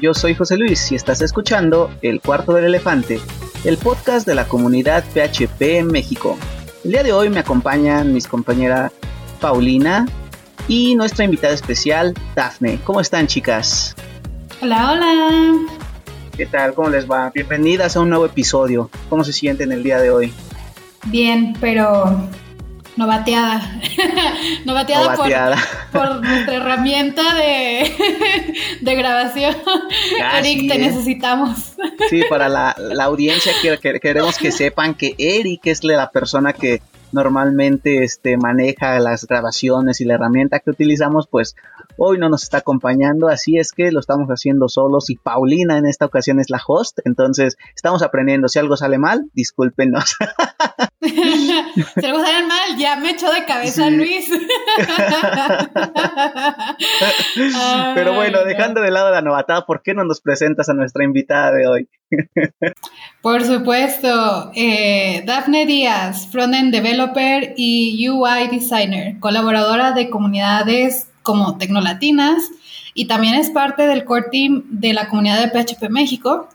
Yo soy José Luis y estás escuchando El Cuarto del Elefante, el podcast de la comunidad PHP en México. El día de hoy me acompañan mis compañeras Paulina y nuestra invitada especial, Dafne. ¿Cómo están, chicas? Hola, hola. ¿Qué tal? ¿Cómo les va? Bienvenidas a un nuevo episodio. ¿Cómo se sienten el día de hoy? Bien, pero no bateada. no bateada, Por, nuestra herramienta de, de grabación. Eric, te necesitamos. Sí, para la, audiencia queremos que sepan que Eric es la persona que normalmente este, maneja las grabaciones y la herramienta que utilizamos, pues hoy no nos está acompañando, así es que lo estamos haciendo solos y Paulina en esta ocasión es la host, entonces estamos aprendiendo, si algo sale mal, discúlpenos. si algo sale mal, ya me echó de cabeza Luis. Pero bueno, dejando de lado la novatada, ¿por qué no nos presentas a nuestra invitada de hoy? Por supuesto, eh, Daphne Díaz, Frontend Developer y UI Designer, colaboradora de comunidades como Tecnolatinas y también es parte del core team de la comunidad de PHP México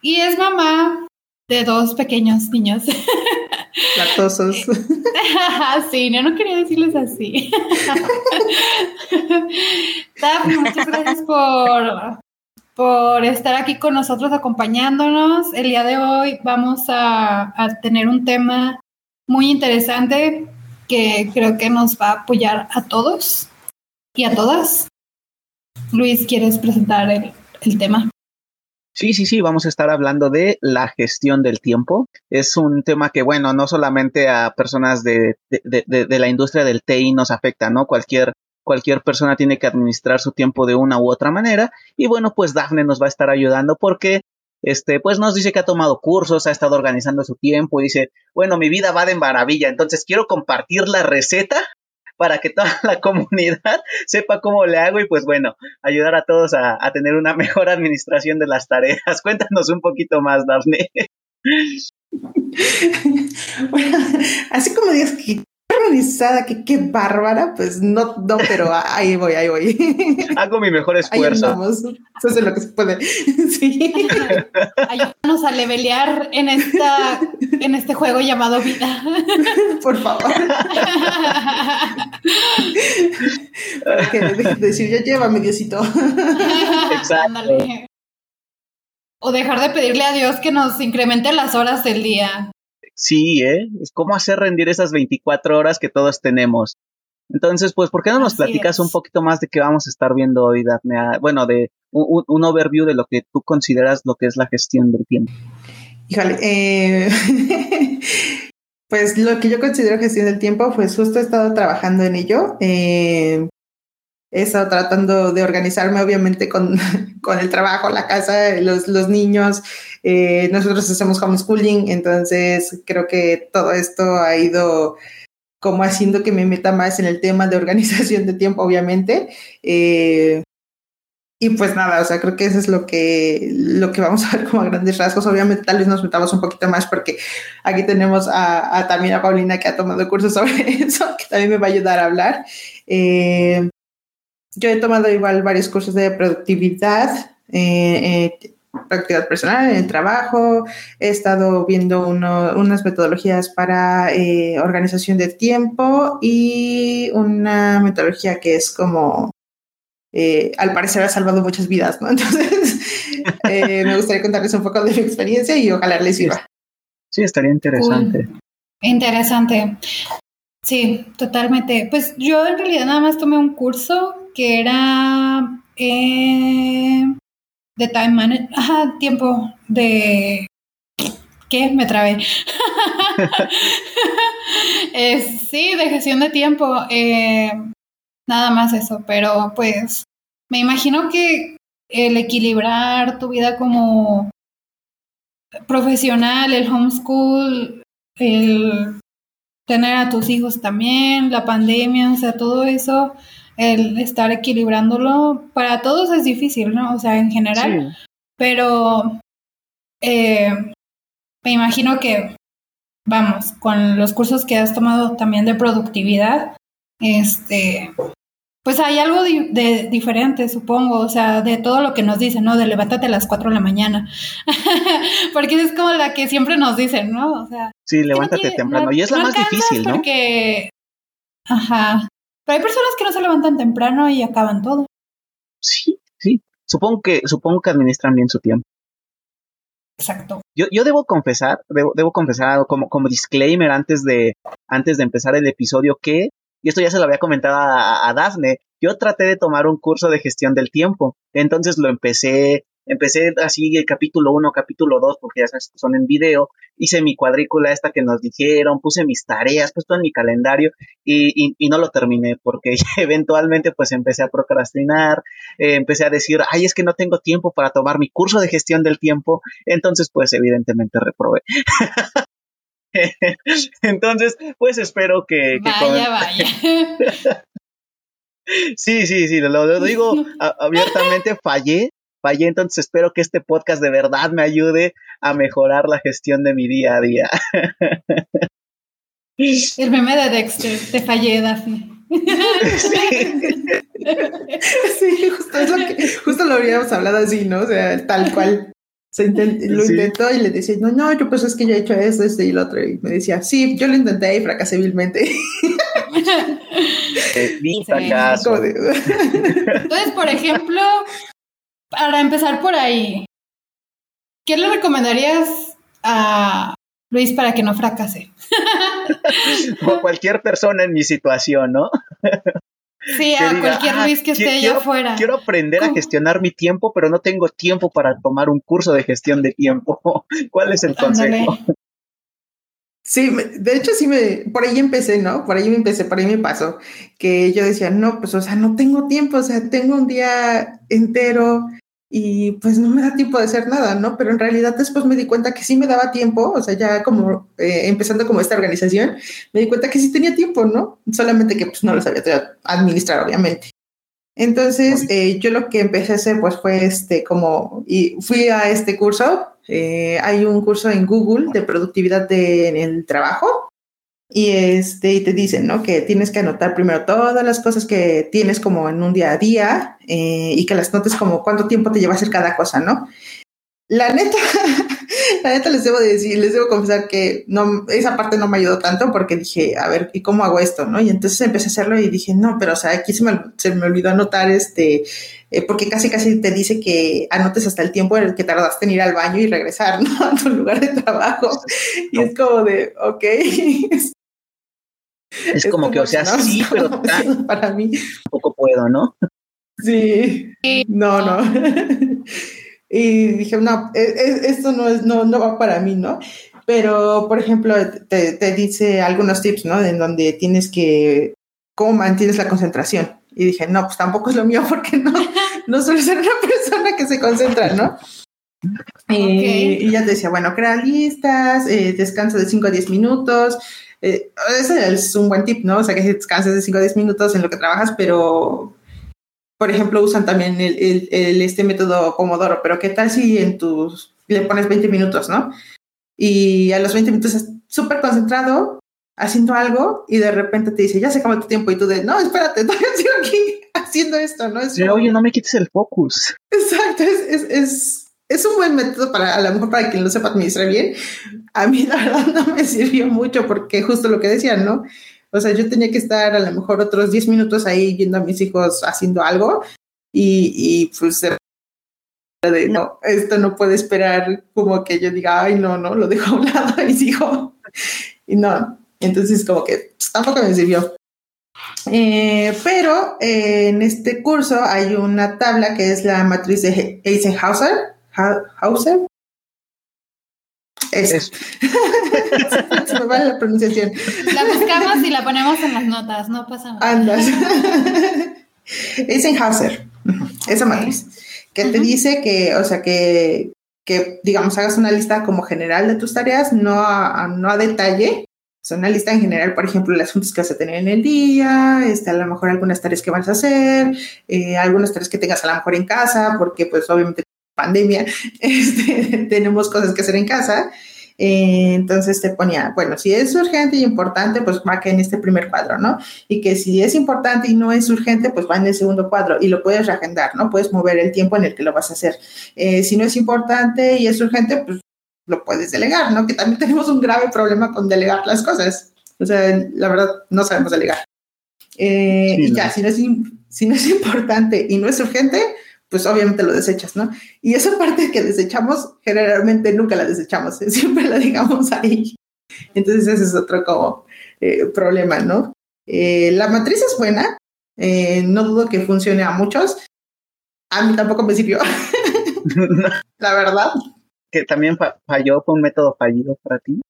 y es mamá de dos pequeños niños. Latosos. sí, yo no quería decirles así. Daphne, muchas gracias por por estar aquí con nosotros acompañándonos. El día de hoy vamos a, tener un tema muy interesante que creo que nos va a apoyar a todos y a todas. Luis, ¿quieres presentar el, tema? Sí, sí, sí, vamos a estar hablando de la gestión del tiempo. Es un tema que, bueno, no solamente a personas de, de, de la industria del TI nos afecta, ¿no? Cualquier cualquier persona tiene que administrar su tiempo de una u otra manera. Y bueno, pues Dafne nos va a estar ayudando porque este, pues nos dice que ha tomado cursos, ha estado organizando su tiempo y dice, bueno, mi vida va de maravilla, entonces quiero compartir la receta para que toda la comunidad sepa cómo le hago y pues bueno, ayudar a todos a, tener una mejor administración de las tareas. Cuéntanos un poquito más, Dafne. Bueno, así como dices que organizada, que qué bárbara, pues no, no, pero ahí voy, ahí voy. Hago mi mejor esfuerzo. Eso es lo que se puede. Sí. Ayúdanos a levelear en esta, en este juego llamado vida. Por favor. que decir, ya llévame, Diosito. Exacto. O dejar de pedirle a Dios que nos incremente las horas del día. Sí, ¿eh? Es cómo hacer rendir esas 24 horas que todos tenemos. Entonces, pues, ¿por qué no nos platicas un poquito más de qué vamos a estar viendo hoy, Daphne? Ah, bueno, de un, overview de lo que tú consideras lo que es la gestión del tiempo. Híjole, eh, pues lo que yo considero gestión del tiempo, pues justo he estado trabajando en ello. Eh, estado tratando de organizarme, obviamente, con, con el trabajo, la casa, los, los niños. Eh, nosotros hacemos homeschooling, entonces creo que todo esto ha ido como haciendo que me meta más en el tema de organización de tiempo, obviamente. Eh, y pues nada, o sea, creo que eso es lo que, lo que vamos a ver como a grandes rasgos. Obviamente, tal vez nos metamos un poquito más porque aquí tenemos a, también a Paulina que ha tomado cursos sobre eso, que también me va a ayudar a hablar. Eh, yo he tomado igual varios cursos de productividad, eh, eh, productividad personal en el trabajo, he estado viendo unas metodologías para eh, organización de tiempo y una metodología que es como, al parecer ha salvado muchas vidas, ¿no? Entonces, me gustaría contarles un poco de mi experiencia y ojalá les sirva. Sí, estaría interesante. Interesante. Sí, totalmente. Pues yo en realidad nada más tomé un curso que era eh, de time management, ajá, tiempo de... ¿Qué? Me trabé. sí, de gestión de tiempo. Eh, nada más eso, pero pues me imagino que el equilibrar tu vida como profesional, el homeschool, el tener a tus hijos también, la pandemia, o sea, todo eso, el estar equilibrándolo, para todos es difícil, ¿no? O sea, en general, pero eh, me imagino que, vamos, con los cursos que has tomado también de productividad, este, pues hay algo de, diferente, supongo, o sea, de todo lo que nos dicen, ¿no? De levántate a las 4 de la mañana. porque es como la que siempre nos dicen, ¿no? O sea, sí, levántate temprano. y es la más difícil, ¿no? Porque, ajá. Pero hay personas que no se levantan temprano y acaban todo. Sí, sí. Supongo que, supongo que administran bien su tiempo. Exacto. Yo, yo debo confesar, debo, debo confesar como, como disclaimer antes de, antes de empezar el episodio que y esto ya se lo había comentado a, a Dafne, yo traté de tomar un curso de gestión del tiempo, entonces lo empecé, empecé así el capítulo 1, capítulo 2, porque ya son en video, hice mi cuadrícula esta que nos dijeron, puse mis tareas, puse todo en mi calendario y, y, no lo terminé porque eventualmente pues empecé a procrastinar, eh, empecé a decir, ay, es que no tengo tiempo para tomar mi curso de gestión del tiempo, entonces pues evidentemente reprobé. Entonces, pues espero que... vaya, vaya. sí, sí, sí, lo, digo abiertamente, fallé, fallé, entonces espero que este podcast de verdad me ayude a mejorar la gestión de mi día a día. El meme de Dexter, te fallé, Daphne. Sí. justo, es lo que, justo lo habíamos hablado así, ¿no? O sea, tal cual lo intentó y le decía, no, no, yo pues es que yo he hecho esto, este y lo otro. Y me decía, sí, yo lo intenté y fracasé vilmente. Entonces, por ejemplo, para empezar por ahí, ¿qué le recomendarías a Luis para que no fracase? o cualquier persona en mi situación, ¿no? Sí, a cualquier ah, Luis que esté allá afuera. Quiero aprender a gestionar mi tiempo, pero no tengo tiempo para tomar un curso de gestión de tiempo. ¿Cuál es el consejo? Sí, de hecho sí me, por ahí empecé, ¿no? Por ahí me empecé, por ahí me pasó, que yo decía, no, pues, o sea, no tengo tiempo, o sea, tengo un día entero y pues no me da tiempo de hacer nada, ¿no? Pero en realidad después me di cuenta que sí me daba tiempo, o sea, ya como eh, empezando como esta organización, me di cuenta que sí tenía tiempo, ¿no? Solamente que pues no lo sabía administrar, obviamente. Entonces, eh, yo lo que empecé a hacer pues fue este, como, y fui a este curso, eh, hay un curso en Google de productividad de, en el trabajo, y este y te dicen no que tienes que anotar primero todas las cosas que tienes como en un día a día eh, y que las notes como cuánto tiempo te lleva a hacer cada cosa no la neta la neta les debo decir les debo confesar que no esa parte no me ayudó tanto porque dije a ver y cómo hago esto no y entonces empecé a hacerlo y dije no pero o sea aquí se me, se me olvidó anotar este eh, porque casi casi te dice que anotes hasta el tiempo en el que tardaste en ir al baño y regresar ¿no? a tu lugar de trabajo y es como de ok Es como que, o sea, sí, pero para mí poco puedo, ¿no? Sí, no, no. Y dije, no, e, e, esto no, es, no, no va para mí, ¿no? Pero, por ejemplo, te, te dice algunos tips, ¿no? En donde tienes que, cómo mantienes la concentración. Y dije, no, pues tampoco es lo mío porque no, no suelo ser una persona que se concentra, ¿no? Eh, y ya te decía, bueno, crea listas, eh, descansa de 5 a 10 minutos, eh, ese es un buen tip, ¿no? O sea, que descanses de 5 a 10 minutos en lo que trabajas, pero, por ejemplo, usan también el, el, este método Pomodoro, pero ¿qué tal si en tus, le pones 20 minutos, ¿no? Y a los 20 minutos estás súper concentrado haciendo algo y de repente te dice, ya se acabó tu tiempo y tú de, no, espérate, todavía estoy aquí haciendo esto, ¿no? Es oye, no me quites el focus. Exacto, es, es, es es un buen método para, a lo mejor para quien lo sepa administrar bien. A mí la verdad no me sirvió mucho porque justo lo que decían, ¿no? O sea, yo tenía que estar a lo mejor otros 10 minutos ahí viendo a mis hijos haciendo algo y, pues no, esto no puede esperar como que yo diga, ay, no, no, lo dejo a un lado y sigo. Y no, entonces como que pues, tampoco me sirvió. Eh, pero eh, en este curso hay una tabla que es la matriz de Eisenhower. Eso. Se me va la pronunciación. La buscamos y la ponemos en las notas, no pasa nada. Andas. Eisenhower, esa matriz, que te dice que, o sea, que, que, digamos, hagas una lista como general de tus tareas, no a, no a detalle, o sea, una lista en general, por ejemplo, las juntas que vas a tener en el día, este, a lo mejor algunas tareas que vas a hacer, eh, algunas tareas que tengas a lo mejor en casa, porque pues obviamente pandemia, este, tenemos cosas que hacer en casa. Eh, entonces te ponía, bueno, si es urgente y importante, pues va que en este primer cuadro, ¿no? Y que si es importante y no es urgente, pues va en el segundo cuadro y lo puedes reagendar, ¿no? Puedes mover el tiempo en el que lo vas a hacer. Eh, si no es importante y es urgente, pues lo puedes delegar, ¿no? Que también tenemos un grave problema con delegar las cosas. O sea, la verdad, no sabemos delegar. Eh, y ya, si no, es, si no es importante y no es urgente, pues obviamente lo desechas, ¿no? Y esa parte que desechamos, generalmente nunca la desechamos, siempre la digamos ahí. Entonces ese es otro como eh, problema, ¿no? Eh, la matriz es buena, eh, no dudo que funcione a muchos, a mí tampoco me sirvió, la verdad. Que también falló, fue un método fallido para ti.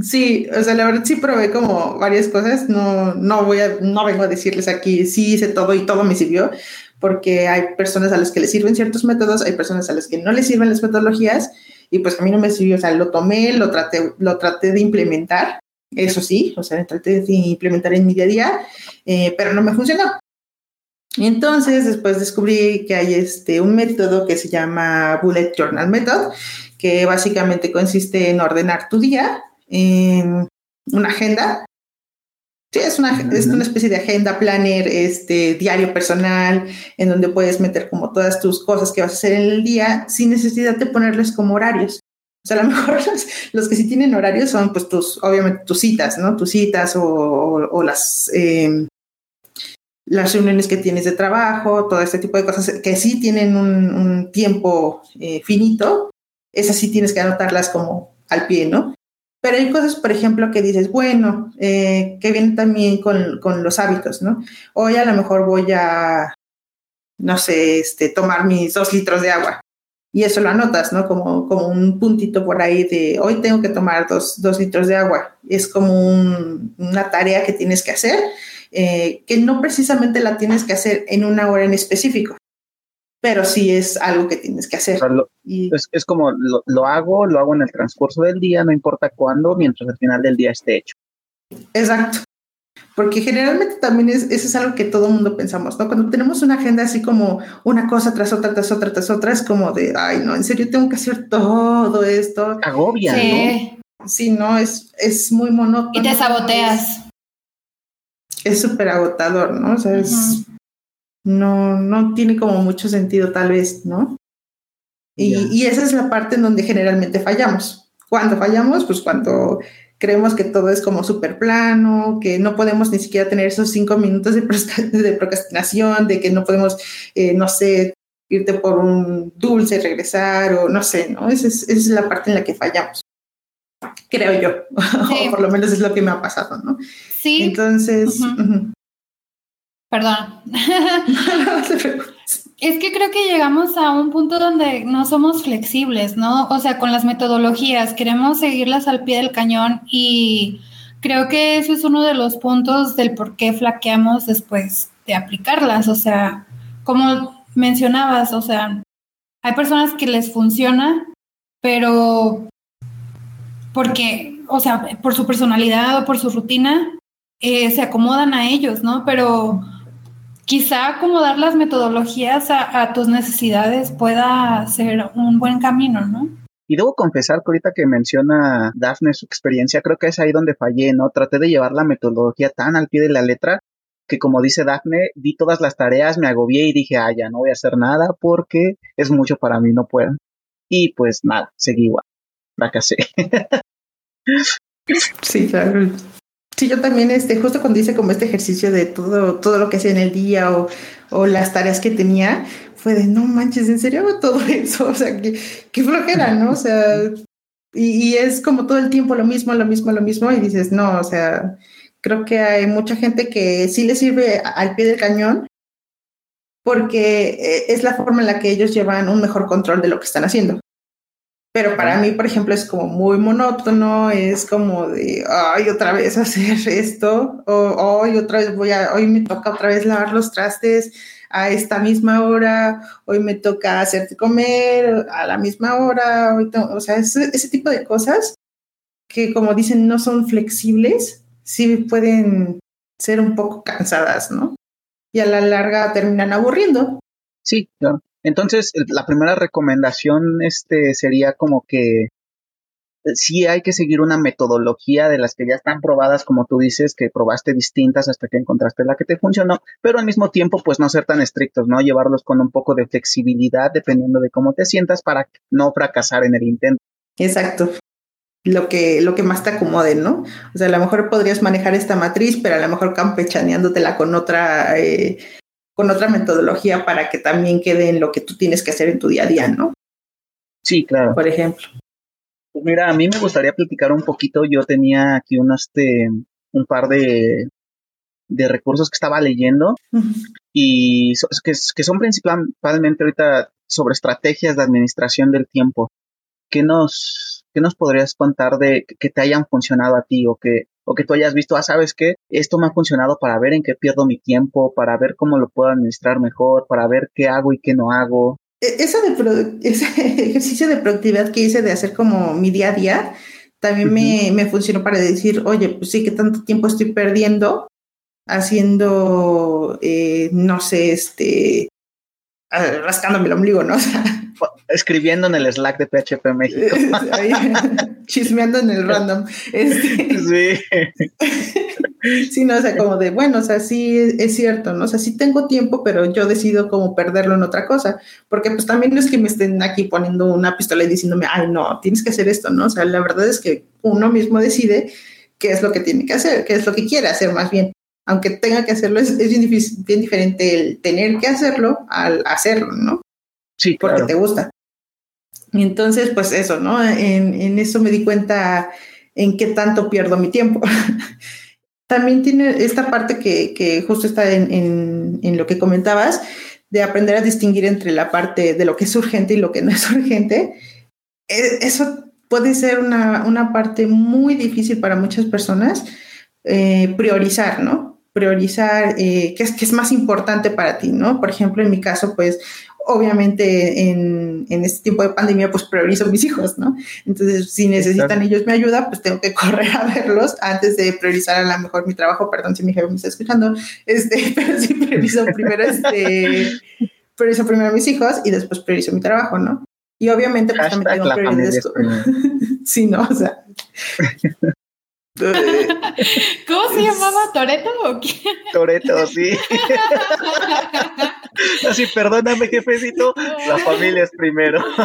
Sí, o sea, la verdad sí probé como varias cosas, no, no voy a, no vengo a decirles aquí, sí hice todo y todo me sirvió, porque hay personas a las que les sirven ciertos métodos, hay personas a las que no les sirven las metodologías y pues a mí no me sirvió, o sea, lo tomé, lo traté, lo traté de implementar, eso sí, o sea, traté de implementar en mi día a día, eh, pero no me funcionó. Entonces, después descubrí que hay este, un método que se llama Bullet Journal Method, que básicamente consiste en ordenar tu día en una agenda Sí, es una, es una especie de agenda, planner, este, diario personal, en donde puedes meter como todas tus cosas que vas a hacer en el día sin necesidad de ponerles como horarios. O sea, a lo mejor los, que sí tienen horarios son pues tus, obviamente tus citas, ¿no? Tus citas o, las, em, las reuniones que tienes de trabajo, todo este tipo de cosas que sí tienen un, tiempo eh, finito, esas sí tienes que anotarlas como al pie, ¿no? Pero hay cosas, por ejemplo, que dices, bueno, eh, que viene también con, los hábitos, ¿no? Hoy a lo mejor voy a, no sé, este, tomar mis dos litros de agua. Y eso lo anotas, ¿no? Como, como un puntito por ahí de, hoy tengo que tomar dos, dos litros de agua. Es como una tarea que tienes que hacer, eh, que no precisamente la tienes que hacer en una hora en específico pero sí es algo que tienes que hacer. y, es, como lo, hago, lo hago en el transcurso del día, no importa cuándo, mientras al final del día esté hecho. Exacto. Porque generalmente también es, eso es algo que todo el mundo pensamos, ¿no? Cuando tenemos una agenda así como una cosa tras otra, tras otra, tras otra, es como de, ay, no, en serio tengo que hacer todo esto. Agobia, sí. ¿no? Sí, no, es, es muy monótono. Y te saboteas. Es súper agotador, ¿no? O sea, es no, no tiene como mucho sentido tal vez, ¿no? Y, y, esa es la parte en donde generalmente fallamos. ¿Cuándo fallamos? Pues cuando creemos que todo es como súper plano, que no podemos ni siquiera tener esos cinco minutos de, de procrastinación, de que no podemos, eh, no sé, irte por un dulce, regresar o no sé, ¿no? Esa es, esa es la parte en la que fallamos. Creo yo, o por lo menos es lo que me ha pasado, ¿no? Sí. Entonces, Perdón. es que creo que llegamos a un punto donde no somos flexibles, ¿no? O sea, con las metodologías, queremos seguirlas al pie del cañón y creo que eso es uno de los puntos del por qué flaqueamos después de aplicarlas. O sea, como mencionabas, o sea, hay personas que les funciona, pero porque, o sea, por su personalidad o por su rutina, eh, se acomodan a ellos, ¿no? Pero quizá acomodar las metodologías a, tus necesidades pueda ser un buen camino, ¿no? Y debo confesar que ahorita que menciona Dafne su experiencia, creo que es ahí donde fallé, ¿no? Traté de llevar la metodología tan al pie de la letra que como dice Dafne, di todas las tareas, me agobié y dije, ah, ya no voy a hacer nada porque es mucho para mí, no puedo. Y pues nada, seguí igual, fracasé. sí, claro. Sí, yo también, este, justo cuando hice como este ejercicio de todo, todo lo que hacía en el día o, las tareas que tenía, fue de no manches, ¿en serio todo eso? O sea, qué, flojera, ¿no? O sea, y, y, es como todo el tiempo lo mismo, lo mismo, lo mismo, y dices, no, o sea, creo que hay mucha gente que sí le sirve al pie del cañón porque eh, es la forma en la que ellos llevan un mejor control de lo que están haciendo. Pero para mí, por ejemplo, es como muy monótono, es como de, ay, otra vez hacer esto, o hoy otra vez voy a, hoy me toca otra vez lavar los trastes a esta misma hora, hoy me toca hacerte comer a la misma hora, o sea, ese, ese tipo de cosas que como dicen no son flexibles, sí pueden ser un poco cansadas, ¿no? Y a la larga terminan aburriendo. Sí, claro. Entonces, la primera recomendación este, sería como que sí hay que seguir una metodología de las que ya están probadas, como tú dices, que probaste distintas hasta que encontraste la que te funcionó, pero al mismo tiempo, pues no ser tan estrictos, ¿no? Llevarlos con un poco de flexibilidad dependiendo de cómo te sientas para no fracasar en el intento. Exacto. Lo que, lo que más te acomode, ¿no? O sea, a lo mejor podrías manejar esta matriz, pero a lo mejor campechaneándotela con otra, eh, con otra metodología para que también quede en lo que tú tienes que hacer en tu día a día, ¿no? Sí, claro. Por ejemplo. Pues mira, a mí me gustaría platicar un poquito. Yo tenía aquí un, este, un par de, de recursos que estaba leyendo y que, que, son principalmente ahorita sobre estrategias de administración del tiempo. ¿Qué nos, qué nos podrías contar de que te hayan funcionado a ti o que, o que tú hayas visto, ah, sabes que esto me ha funcionado para ver en qué pierdo mi tiempo, para ver cómo lo puedo administrar mejor, para ver qué hago y qué no hago? E, de, ese ejercicio de productividad que hice de hacer como mi día a día, también me, me, funcionó para decir, oye, pues sí, que tanto tiempo estoy perdiendo haciendo, eh, no sé, este, rascándome el ombligo, ¿no? Escribiendo en el Slack de PHP México. chismeando en el random. Este, sí. sí, no, o sea, como de, bueno, o sea, sí es cierto, ¿no? O sea, sí tengo tiempo, pero yo decido como perderlo en otra cosa, porque pues también no es que me estén aquí poniendo una pistola y diciéndome, ay, no, tienes que hacer esto, ¿no? O sea, la verdad es que uno mismo decide qué es lo que tiene que hacer, qué es lo que quiere hacer más bien. Aunque tenga que hacerlo, es, bien, bien, diferente el tener que hacerlo al hacerlo, ¿no? Sí, Porque te gusta. Y entonces, pues eso, ¿no? En, en eso me di cuenta en qué tanto pierdo mi tiempo. También tiene esta parte que, que justo está en, en, en, lo que comentabas, de aprender a distinguir entre la parte de lo que es urgente y lo que no es urgente. E, eso puede ser una, una parte muy difícil para muchas personas, eh, priorizar, ¿no? Priorizar eh, qué, es, qué es más importante para ti, ¿no? Por ejemplo, en mi caso, pues obviamente en, en, este tiempo de pandemia, pues priorizo a mis hijos, ¿no? Entonces, si necesitan ellos mi ayuda, pues tengo que correr a verlos antes de priorizar a lo mejor mi trabajo. Perdón si mi jefe me está escuchando, este, pero sí priorizo primero, este, priorizo primero a mis hijos y después priorizo mi trabajo, ¿no? Y obviamente, pues también tengo prioridades. sí, ¿no? O sea. ¿Cómo se llamaba? ¿Toreto o qué? Toreto, sí. Así, perdóname, jefecito, la familia es primero.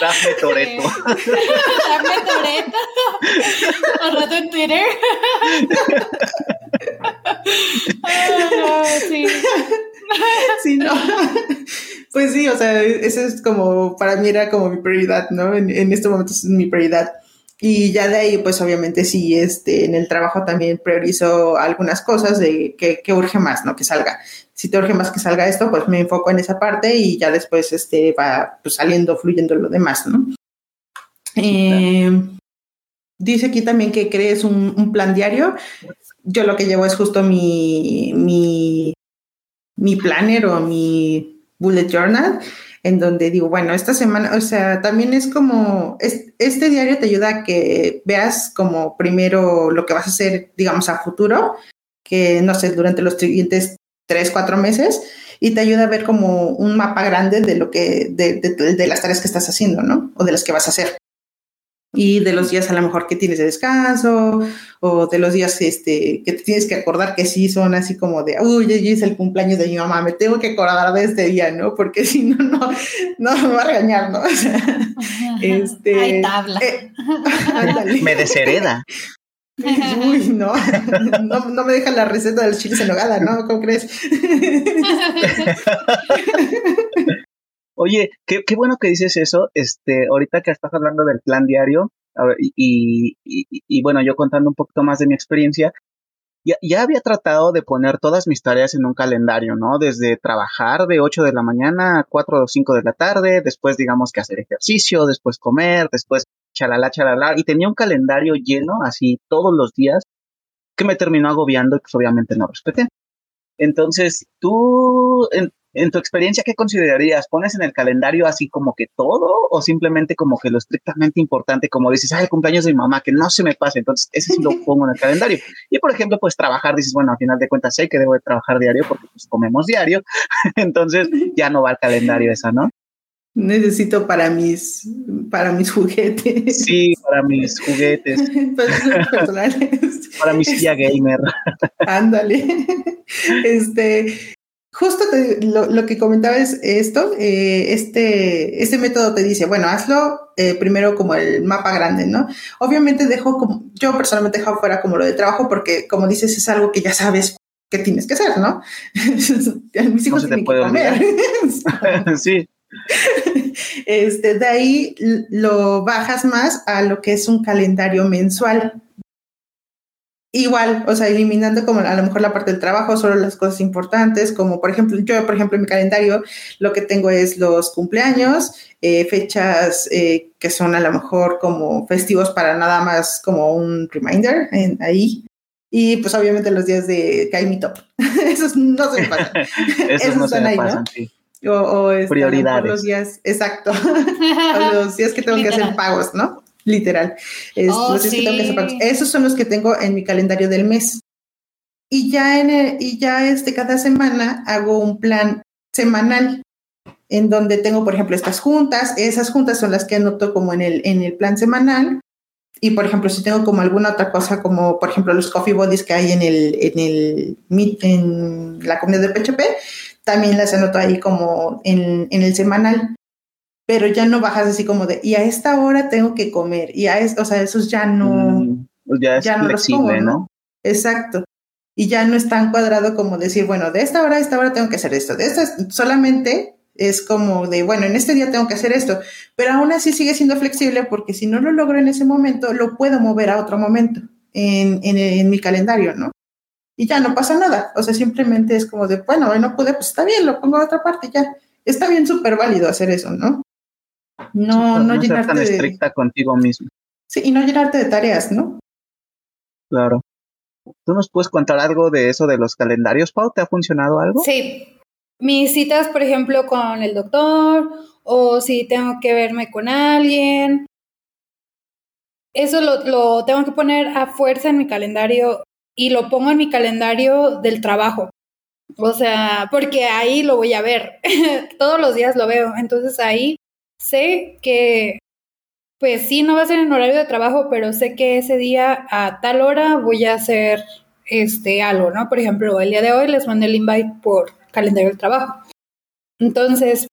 Dame Toreto. Dame Toreto. Un rato en Twitter. sí. Sí, no. Pues sí, o sea, eso es como, para mí era como mi prioridad, ¿no? En, en este momento es mi prioridad. Y ya de ahí, pues obviamente sí, este, en el trabajo también priorizo algunas cosas de que, que, urge más, ¿no? Que salga. Si te urge más que salga esto, pues me enfoco en esa parte y ya después este, va pues, saliendo, fluyendo lo demás, ¿no? Eh, dice aquí también que crees un, un, plan diario. Yo lo que llevo es justo mi, mi, mi planner o mi bullet journal en donde digo, bueno, esta semana, o sea, también es como, este diario te ayuda a que veas como primero lo que vas a hacer, digamos, a futuro, que no sé, durante los siguientes tres, cuatro meses, y te ayuda a ver como un mapa grande de lo que, de, de, de las tareas que estás haciendo, ¿no? O de las que vas a hacer y de los días a lo mejor que tienes de descanso o de los días este, que te tienes que acordar que sí son así como de, uy, ya es el cumpleaños de mi mamá, me tengo que acordar de este día, ¿no? Porque si no, no, no me va a regañar, ¿no? O sea, este, Hay tabla. Eh, me deshereda. Uy, no, no, no me dejan la receta del chile en nogada, ¿no? ¿Cómo crees? Oye, qué, qué bueno que dices eso. Este, ahorita que estás hablando del plan diario, y, y, bueno, yo contando un poquito más de mi experiencia, ya, ya, había tratado de poner todas mis tareas en un calendario, ¿no? Desde trabajar de 8 de la mañana a 4 o 5 de la tarde, después digamos que hacer ejercicio, después comer, después chalala, chalala, y tenía un calendario lleno así todos los días que me terminó agobiando y pues obviamente no respeté. Entonces, tú, tu experiencia, ¿qué considerarías? ¿Pones en el calendario así como que todo o simplemente como que lo estrictamente importante, como dices, ay, el cumpleaños de mi mamá, que no se me pase? Entonces, ese sí lo pongo en el calendario. Y por ejemplo, pues trabajar, dices, bueno, al final de cuentas sé que debo de trabajar diario porque pues comemos diario, entonces ya no va al calendario esa, ¿no? necesito para mis, para mis juguetes. Sí, para mis juguetes. personales. para mi silla gamer. Ándale. Este, justo lo, que comentaba es esto, eh, este, este método te dice, bueno, hazlo eh, primero como el mapa grande, ¿no? Obviamente dejo como, yo personalmente dejo fuera como lo de trabajo porque como dices es algo que ya sabes que tienes que hacer, ¿no? Mis hijos tienen que comer. sí. Este, de ahí lo bajas más a lo que es un calendario mensual. Igual, o sea, eliminando como a lo mejor la parte del trabajo, solo las cosas importantes, como por ejemplo, yo, por ejemplo, en mi calendario lo que tengo es los cumpleaños, eh, fechas eh, que son a lo mejor como festivos para nada más como un reminder en, ahí. Y pues obviamente los días de Cae mi top. Esos no se me pasan. Esos, no se me pasan, sí. O, o este, Prioridades. Los días, exacto. o los días que tengo que hacer pagos, ¿no? Literal. Oh, Esos son los que tengo en mi calendario del mes. Y ya, en y ya este, cada semana hago un plan semanal en donde tengo, por ejemplo, estas juntas. Esas juntas son las que anoto como en el, en el plan semanal. Y, por ejemplo, si tengo como alguna otra cosa, como, por ejemplo, los coffee bodies que hay en el, en el, en la comunidad de PHP, también las anoto ahí como en, en el semanal pero ya no bajas así como de, y a esta hora tengo que comer, y a esto, o sea, esos ya no, mm, ya es ya no flexible, ¿no? Exacto. Y ya no es tan cuadrado como decir, bueno, de esta hora a esta hora tengo que hacer esto, de esta solamente es como de, bueno, en este día tengo que hacer esto, pero aún así sigue siendo flexible porque si no lo logro en ese momento, lo puedo mover a otro momento en, en, en mi calendario, ¿no? Y ya no pasa nada, o sea, simplemente es como de, bueno, no pude, pues está bien, lo pongo a otra parte, ya. Está bien, súper válido hacer eso, ¿no? No, no, llenarte tan estricta contigo mismo. Sí, y no llenarte de tareas, ¿no? Claro. ¿Tú nos puedes contar algo de eso de los calendarios, Pau? ¿Te ha funcionado algo? Sí. Mis citas, por ejemplo, con el doctor, o si tengo que verme con alguien. Eso lo, lo tengo que poner a fuerza en mi calendario y lo pongo en mi calendario del trabajo. O sea, porque ahí lo voy a ver. Todos los días lo veo. Entonces ahí sé que, pues sí, no va a ser en horario de trabajo, pero sé que ese día a tal hora voy a hacer este algo, ¿no? Por ejemplo, el día de hoy les mandé el invite por calendario del trabajo. Entonces,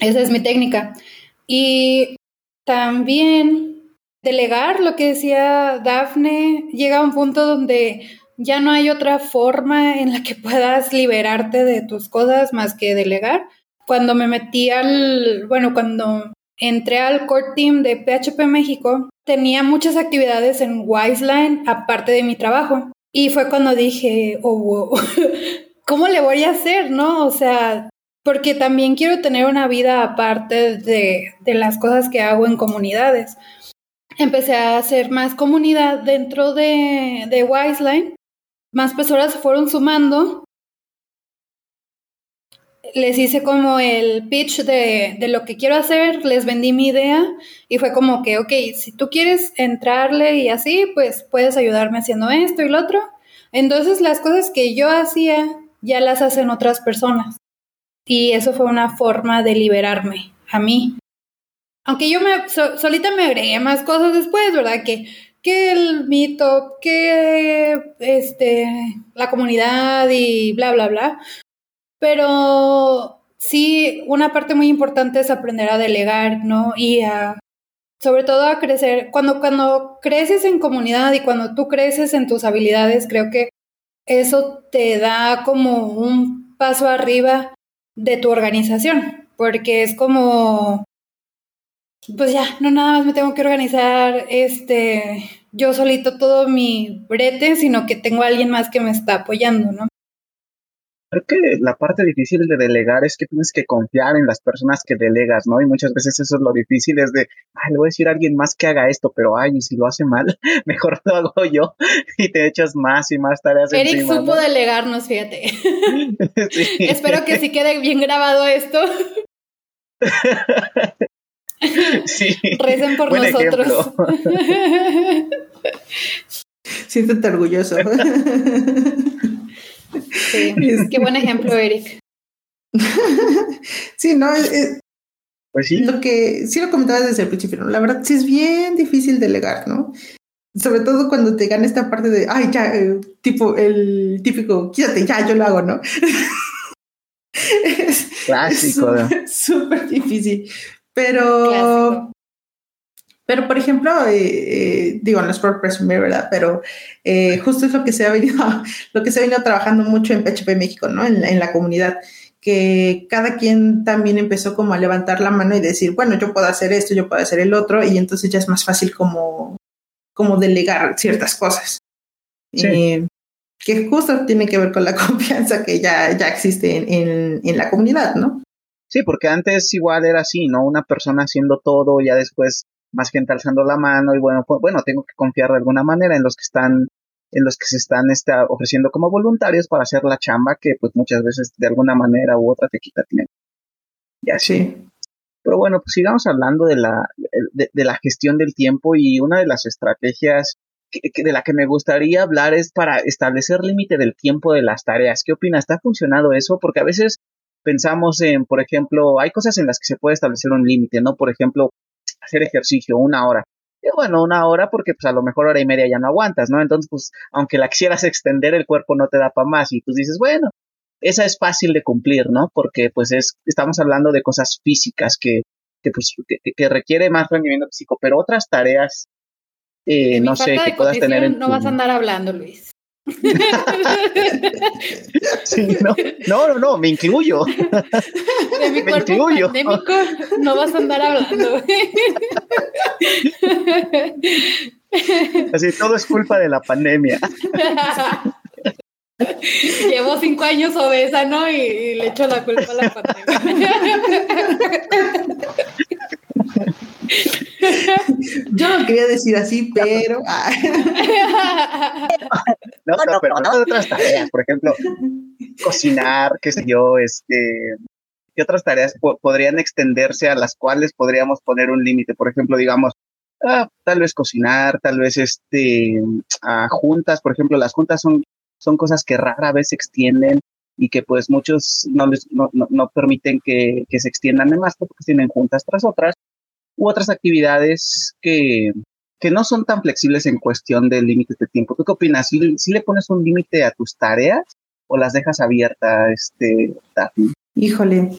esa es mi técnica. Y también delegar, lo que decía Dafne, llega a un punto donde ya no hay otra forma en la que puedas liberarte de tus cosas más que delegar cuando me metí al, bueno, cuando entré al core team de PHP México, tenía muchas actividades en Wiseline aparte de mi trabajo. Y fue cuando dije, oh, wow, ¿cómo le voy a hacer, no? O sea, porque también quiero tener una vida aparte de, de las cosas que hago en comunidades. Empecé a hacer más comunidad dentro de, de Wiseline. Más personas se fueron sumando les hice como el pitch de, de, lo que quiero hacer, les vendí mi idea y fue como que, ok, si tú quieres entrarle y así, pues puedes ayudarme haciendo esto y lo otro. Entonces las cosas que yo hacía ya las hacen otras personas. Y eso fue una forma de liberarme a mí. Aunque yo me solita me agregué más cosas después, ¿verdad? Que, que el meetup, que este, la comunidad y bla, bla, bla. Pero sí, una parte muy importante es aprender a delegar, ¿no? Y a, sobre todo a crecer. Cuando, cuando creces en comunidad y cuando tú creces en tus habilidades, creo que eso te da como un paso arriba de tu organización, porque es como, pues ya, no nada más me tengo que organizar este, yo solito todo mi brete, sino que tengo a alguien más que me está apoyando, ¿no? Creo que la parte difícil de delegar es que tienes que confiar en las personas que delegas, ¿no? Y muchas veces eso es lo difícil, es de, ay, le voy a decir a alguien más que haga esto, pero ay, y si lo hace mal, mejor lo hago yo y te echas más y más tareas. Eric supo delegarnos, fíjate. Espero que sí quede bien grabado esto. sí. Recen por nosotros. Siéntete orgulloso. Sí, qué buen ejemplo, Eric. sí, no, Pues sí. Lo que sí lo comentabas desde el principio, ¿no? La verdad sí es bien difícil delegar, ¿no? Sobre todo cuando te gana esta parte de, ay, ya, eh, tipo, el típico, quítate, ya, yo lo hago, ¿no? es, Clásico. Súper difícil. Pero, pero por ejemplo, eh, eh, digo, no es por presumir, ¿verdad? Pero eh, justo es lo que se ha venido, lo que se ha venido trabajando mucho en PHP México, ¿no? En, en la comunidad que cada quien también empezó como a levantar la mano y decir, bueno, yo puedo hacer esto, yo puedo hacer el otro, y entonces ya es más fácil como, como delegar ciertas cosas. Sí. Eh, que justo tiene que ver con la confianza que ya, ya existe en, en, en, la comunidad, ¿no? Sí, porque antes igual era así, ¿no? Una persona haciendo todo, ya después más gente alzando la mano y bueno, pues, bueno, tengo que confiar de alguna manera en los que están en los que se están está, ofreciendo como voluntarios para hacer la chamba que pues muchas veces de alguna manera u otra te quita tiempo. Ya sí. Pero bueno, pues sigamos hablando de la, de, de la gestión del tiempo y una de las estrategias que, que de la que me gustaría hablar es para establecer límite del tiempo de las tareas. ¿Qué opinas? ¿Está funcionando eso? Porque a veces pensamos en, por ejemplo, hay cosas en las que se puede establecer un límite, ¿no? Por ejemplo, hacer ejercicio una hora bueno, una hora porque pues a lo mejor hora y media ya no aguantas, ¿no? Entonces, pues, aunque la quisieras extender, el cuerpo no te da para más y pues dices, bueno, esa es fácil de cumplir, ¿no? Porque pues es, estamos hablando de cosas físicas que, que pues, que, que requiere más rendimiento físico, pero otras tareas, eh, no sé, que puedas tener en No vas a andar hablando, Luis. Sí, no, no, no, no, me incluyo. De mi me cuerpo incluyo. pandémico no vas a andar hablando. Así, todo es culpa de la pandemia. Llevo cinco años obesa, ¿no? Y, y, le echo la culpa a la pandemia. Yo no quería decir así, pero. no, no, pero no de otras tareas. Por ejemplo, cocinar, qué sé yo, este. ¿Qué otras tareas po podrían extenderse a las cuales podríamos poner un límite? Por ejemplo, digamos, ah, tal vez cocinar, tal vez este, juntas, por ejemplo, las juntas son, son cosas que rara vez se extienden y que pues muchos no, les, no, no, no permiten que, que, se extiendan de más porque tienen juntas tras otras u otras actividades que, que no son tan flexibles en cuestión de límites de tiempo. ¿Tú qué opinas? ¿Si, le pones un límite a tus tareas o las dejas abiertas, este? Híjole,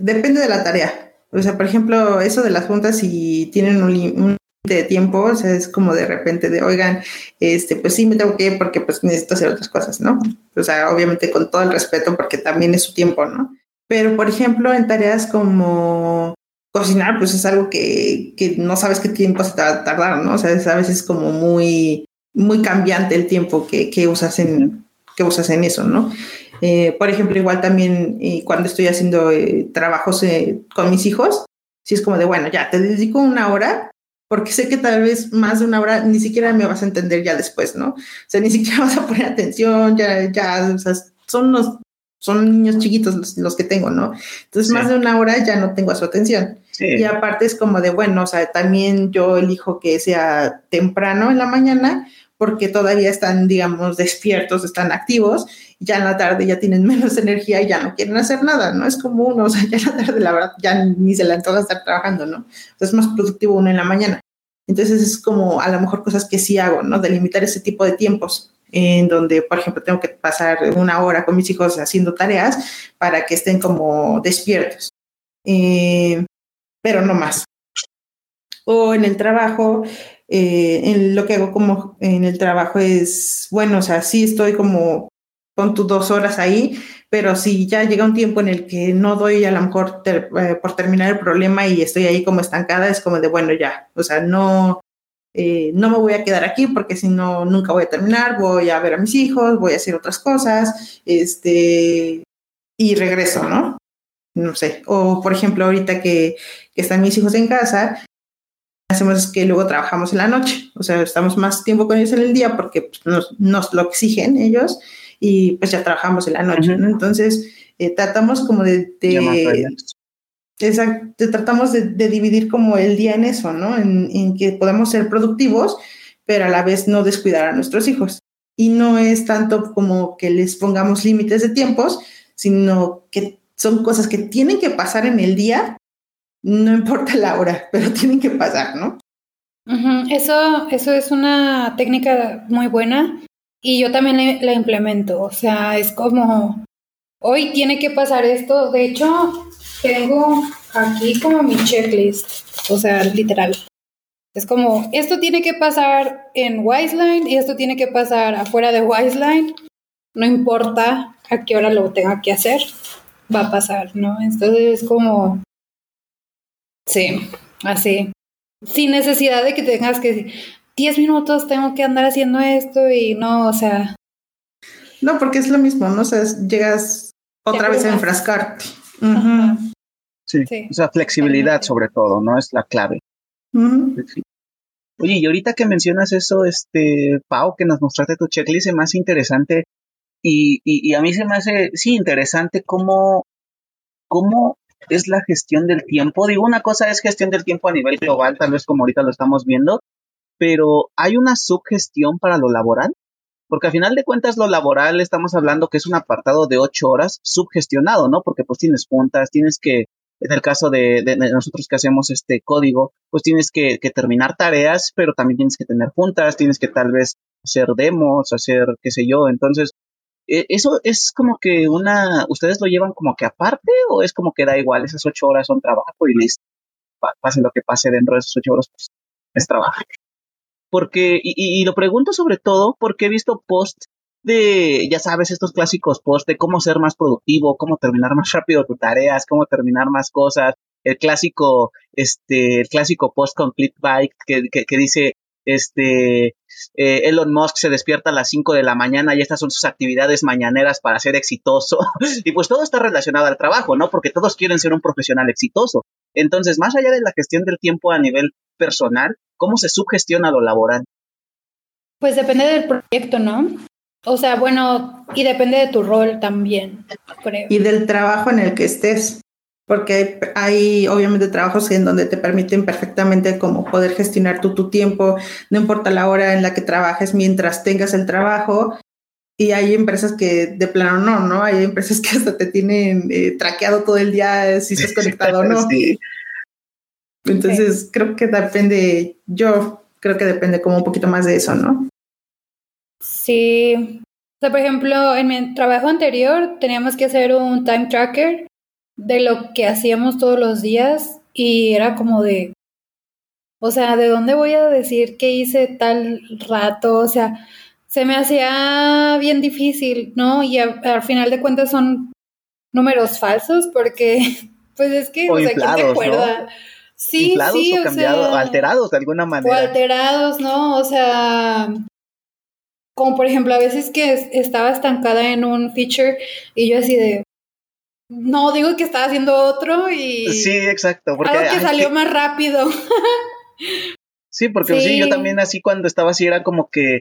depende de la tarea. O sea, por ejemplo, eso de las juntas, si tienen un, un de tiempo, o sea, es como de repente de, oigan, este, pues sí me tengo que ir porque pues necesito hacer otras cosas, ¿no? O sea, obviamente con todo el respeto porque también es su tiempo, ¿no? Pero, por ejemplo, en tareas como cocinar, pues es algo que, que no sabes qué tiempo se te va a tardar, ¿no? O sea, es a veces como muy, muy cambiante el tiempo que, que usas en, que usas en eso, ¿no? Eh, por ejemplo, igual también eh, cuando estoy haciendo eh, trabajos con mis hijos, si es como de, bueno, ya te dedico una hora, porque sé que tal vez más de una hora ni siquiera me vas a entender ya después, ¿no? O sea, ni siquiera vas a poner atención, ya, ya, o sea, son los, son niños chiquitos los, los que tengo, ¿no? Entonces, sí. más de una hora ya no tengo a su atención. Sí. Y aparte es como de, bueno, o sea, también yo elijo que sea temprano en la mañana, porque todavía están, digamos, despiertos, están activos, ya en la tarde ya tienen menos energía y ya no quieren hacer nada, ¿no? Es como uno, o sea, ya en la tarde, la verdad, ya ni se le antoja estar trabajando, ¿no? Es más productivo uno en la mañana. Entonces es como a lo mejor cosas que sí hago, ¿no? Delimitar ese tipo de tiempos en donde, por ejemplo, tengo que pasar una hora con mis hijos haciendo tareas para que estén como despiertos. Eh, pero no más. O en el trabajo, eh, en lo que hago como en el trabajo es, bueno, o sea, sí estoy como con tus dos horas ahí, pero si ya llega un tiempo en el que no doy a lo mejor eh, por terminar el problema y estoy ahí como estancada, es como de, bueno, ya, o sea, no, eh, no me voy a quedar aquí porque si no, nunca voy a terminar, voy a ver a mis hijos, voy a hacer otras cosas, este, y regreso, ¿no? No sé, o por ejemplo, ahorita que, que están mis hijos en casa, hacemos es que luego trabajamos en la noche, o sea, estamos más tiempo con ellos en el día porque pues, nos, nos, lo exigen ellos y pues ya trabajamos en la noche, uh -huh. ¿no? Entonces, eh, tratamos como de... de exacto, tratamos de, de, dividir como el día en eso, ¿no? En, en, que podamos ser productivos, pero a la vez no descuidar a nuestros hijos. Y no es tanto como que les pongamos límites de tiempos, sino que son cosas que tienen que pasar en el día no importa la hora, pero tienen que pasar, ¿no? Eso, eso es una técnica muy buena y yo también la implemento. O sea, es como, hoy tiene que pasar esto. De hecho, tengo aquí como mi checklist, o sea, literal. Es como, esto tiene que pasar en Wiseline y esto tiene que pasar afuera de Wiseline. No importa a qué hora lo tenga que hacer, va a pasar, ¿no? Entonces es como, sí, así sin necesidad de que tengas que decir, 10 minutos tengo que andar haciendo esto y no, o sea. No, porque es lo mismo, ¿no? O sea, llegas otra vez a enfrascarte. sí. o sea, flexibilidad sobre todo, ¿no? Es la clave. Oye, y ahorita que mencionas eso, este, Pau, que nos mostraste tu checklist, es más interesante y, y, y, a mí se me hace, sí, interesante cómo, cómo es la gestión del tiempo. Digo, una cosa es gestión del tiempo a nivel global, tal vez como ahorita lo estamos viendo, pero hay una subgestión para lo laboral, porque al final de cuentas lo laboral estamos hablando que es un apartado de ocho horas subgestionado, ¿no? Porque pues tienes puntas, tienes que, en el caso de, nosotros que hacemos este código, pues tienes que, que, terminar tareas, pero también tienes que tener puntas, tienes que tal vez hacer demos, hacer qué sé yo, entonces ¿Eso es como que una, ustedes lo llevan como que aparte o es como que da igual, esas ocho horas son trabajo y listo, pase lo que pase dentro de esas ocho horas, pues es trabajo? Porque, y, lo pregunto sobre todo porque he visto posts de, ya sabes, estos clásicos posts de cómo ser más productivo, cómo terminar más rápido tus tareas, cómo terminar más cosas, el clásico, este, el clásico post con clickbait que, que, que dice, este, eh, Elon Musk se despierta a las 5 de la mañana y estas son sus actividades mañaneras para ser exitoso. y pues todo está relacionado al trabajo, ¿no? Porque todos quieren ser un profesional exitoso. Entonces, más allá de la gestión del tiempo a nivel personal, ¿cómo se subgestiona lo laboral? Pues depende del proyecto, ¿no? O sea, bueno, y depende de tu rol también, creo. Y del trabajo en el que estés porque hay, obviamente trabajos en donde te permiten perfectamente como poder gestionar tu, tu tiempo, no importa la hora en la que trabajes mientras tengas el trabajo. Y hay empresas que de plano no, ¿no? Hay empresas que hasta te tienen eh, traqueado todo el día si estás conectado o no. Entonces, creo que depende, yo creo que depende como un poquito más de eso, ¿no? Sí. O sea, por ejemplo, en mi trabajo anterior teníamos que hacer un time tracker de lo que hacíamos todos los días y era como de, o sea, ¿de dónde voy a decir que hice tal rato? O sea, se me hacía bien difícil, ¿no? Y al final de cuentas son números falsos porque, pues es que, o, sea, ¿quién te acuerda? Sí, sí, o, sea, alterados de alguna manera. O alterados, ¿no? O sea, como por ejemplo, a veces que estaba estancada en un feature y yo así de, no, digo que estaba haciendo otro y. Sí, exacto. Porque, algo que salió más rápido. sí, porque sí. yo también así cuando estaba así era como que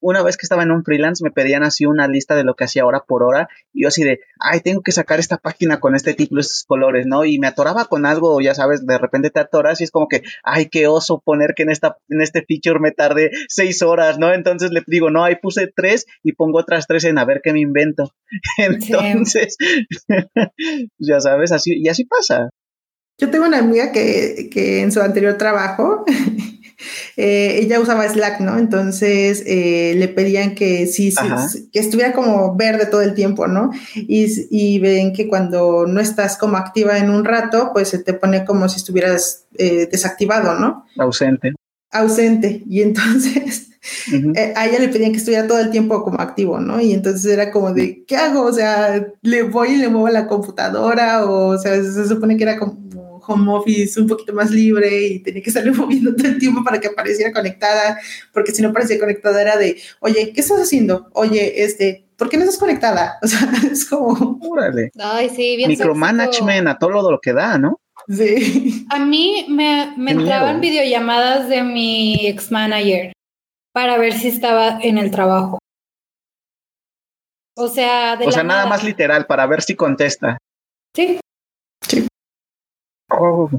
una vez que estaba en un freelance me pedían así una lista de lo que hacía hora por hora y yo así de, ay, tengo que sacar esta página con este título, estos colores, ¿no? Y me atoraba con algo, ya sabes, de repente te atoras y es como que, ay, qué oso poner que en esta, en este feature me tarde seis horas, ¿no? Entonces le digo, no, ahí puse tres y pongo otras tres en a ver qué me invento. Entonces, ya sabes, así, y así pasa. Yo tengo una amiga que, que en su anterior trabajo eh, ella usaba Slack, ¿no? Entonces eh, le pedían que sí, que estuviera como verde todo el tiempo, ¿no? Y, y, ven que cuando no estás como activa en un rato, pues se te pone como si estuvieras eh, desactivado, ¿no? Ausente. Ausente. Y entonces a ella le pedían que estuviera todo el tiempo como activo, ¿no? Y entonces era como de, ¿qué hago? O sea, le voy y le muevo la computadora, o, o sea, se supone que era como home office un poquito más libre y tenía que salir moviendo todo el tiempo para que apareciera conectada, porque si no parecía conectada era de, oye, ¿qué estás haciendo? Oye, este, ¿por qué no estás conectada? O sea, es como... Órale. Ay, sí, bien Micromanagement a todo lo que da, ¿no? Sí. A mí me, me entraban videollamadas de mi ex manager para ver si estaba en el trabajo. O sea, de o sea, nada más literal para ver si contesta. Sí. Sí. Oh.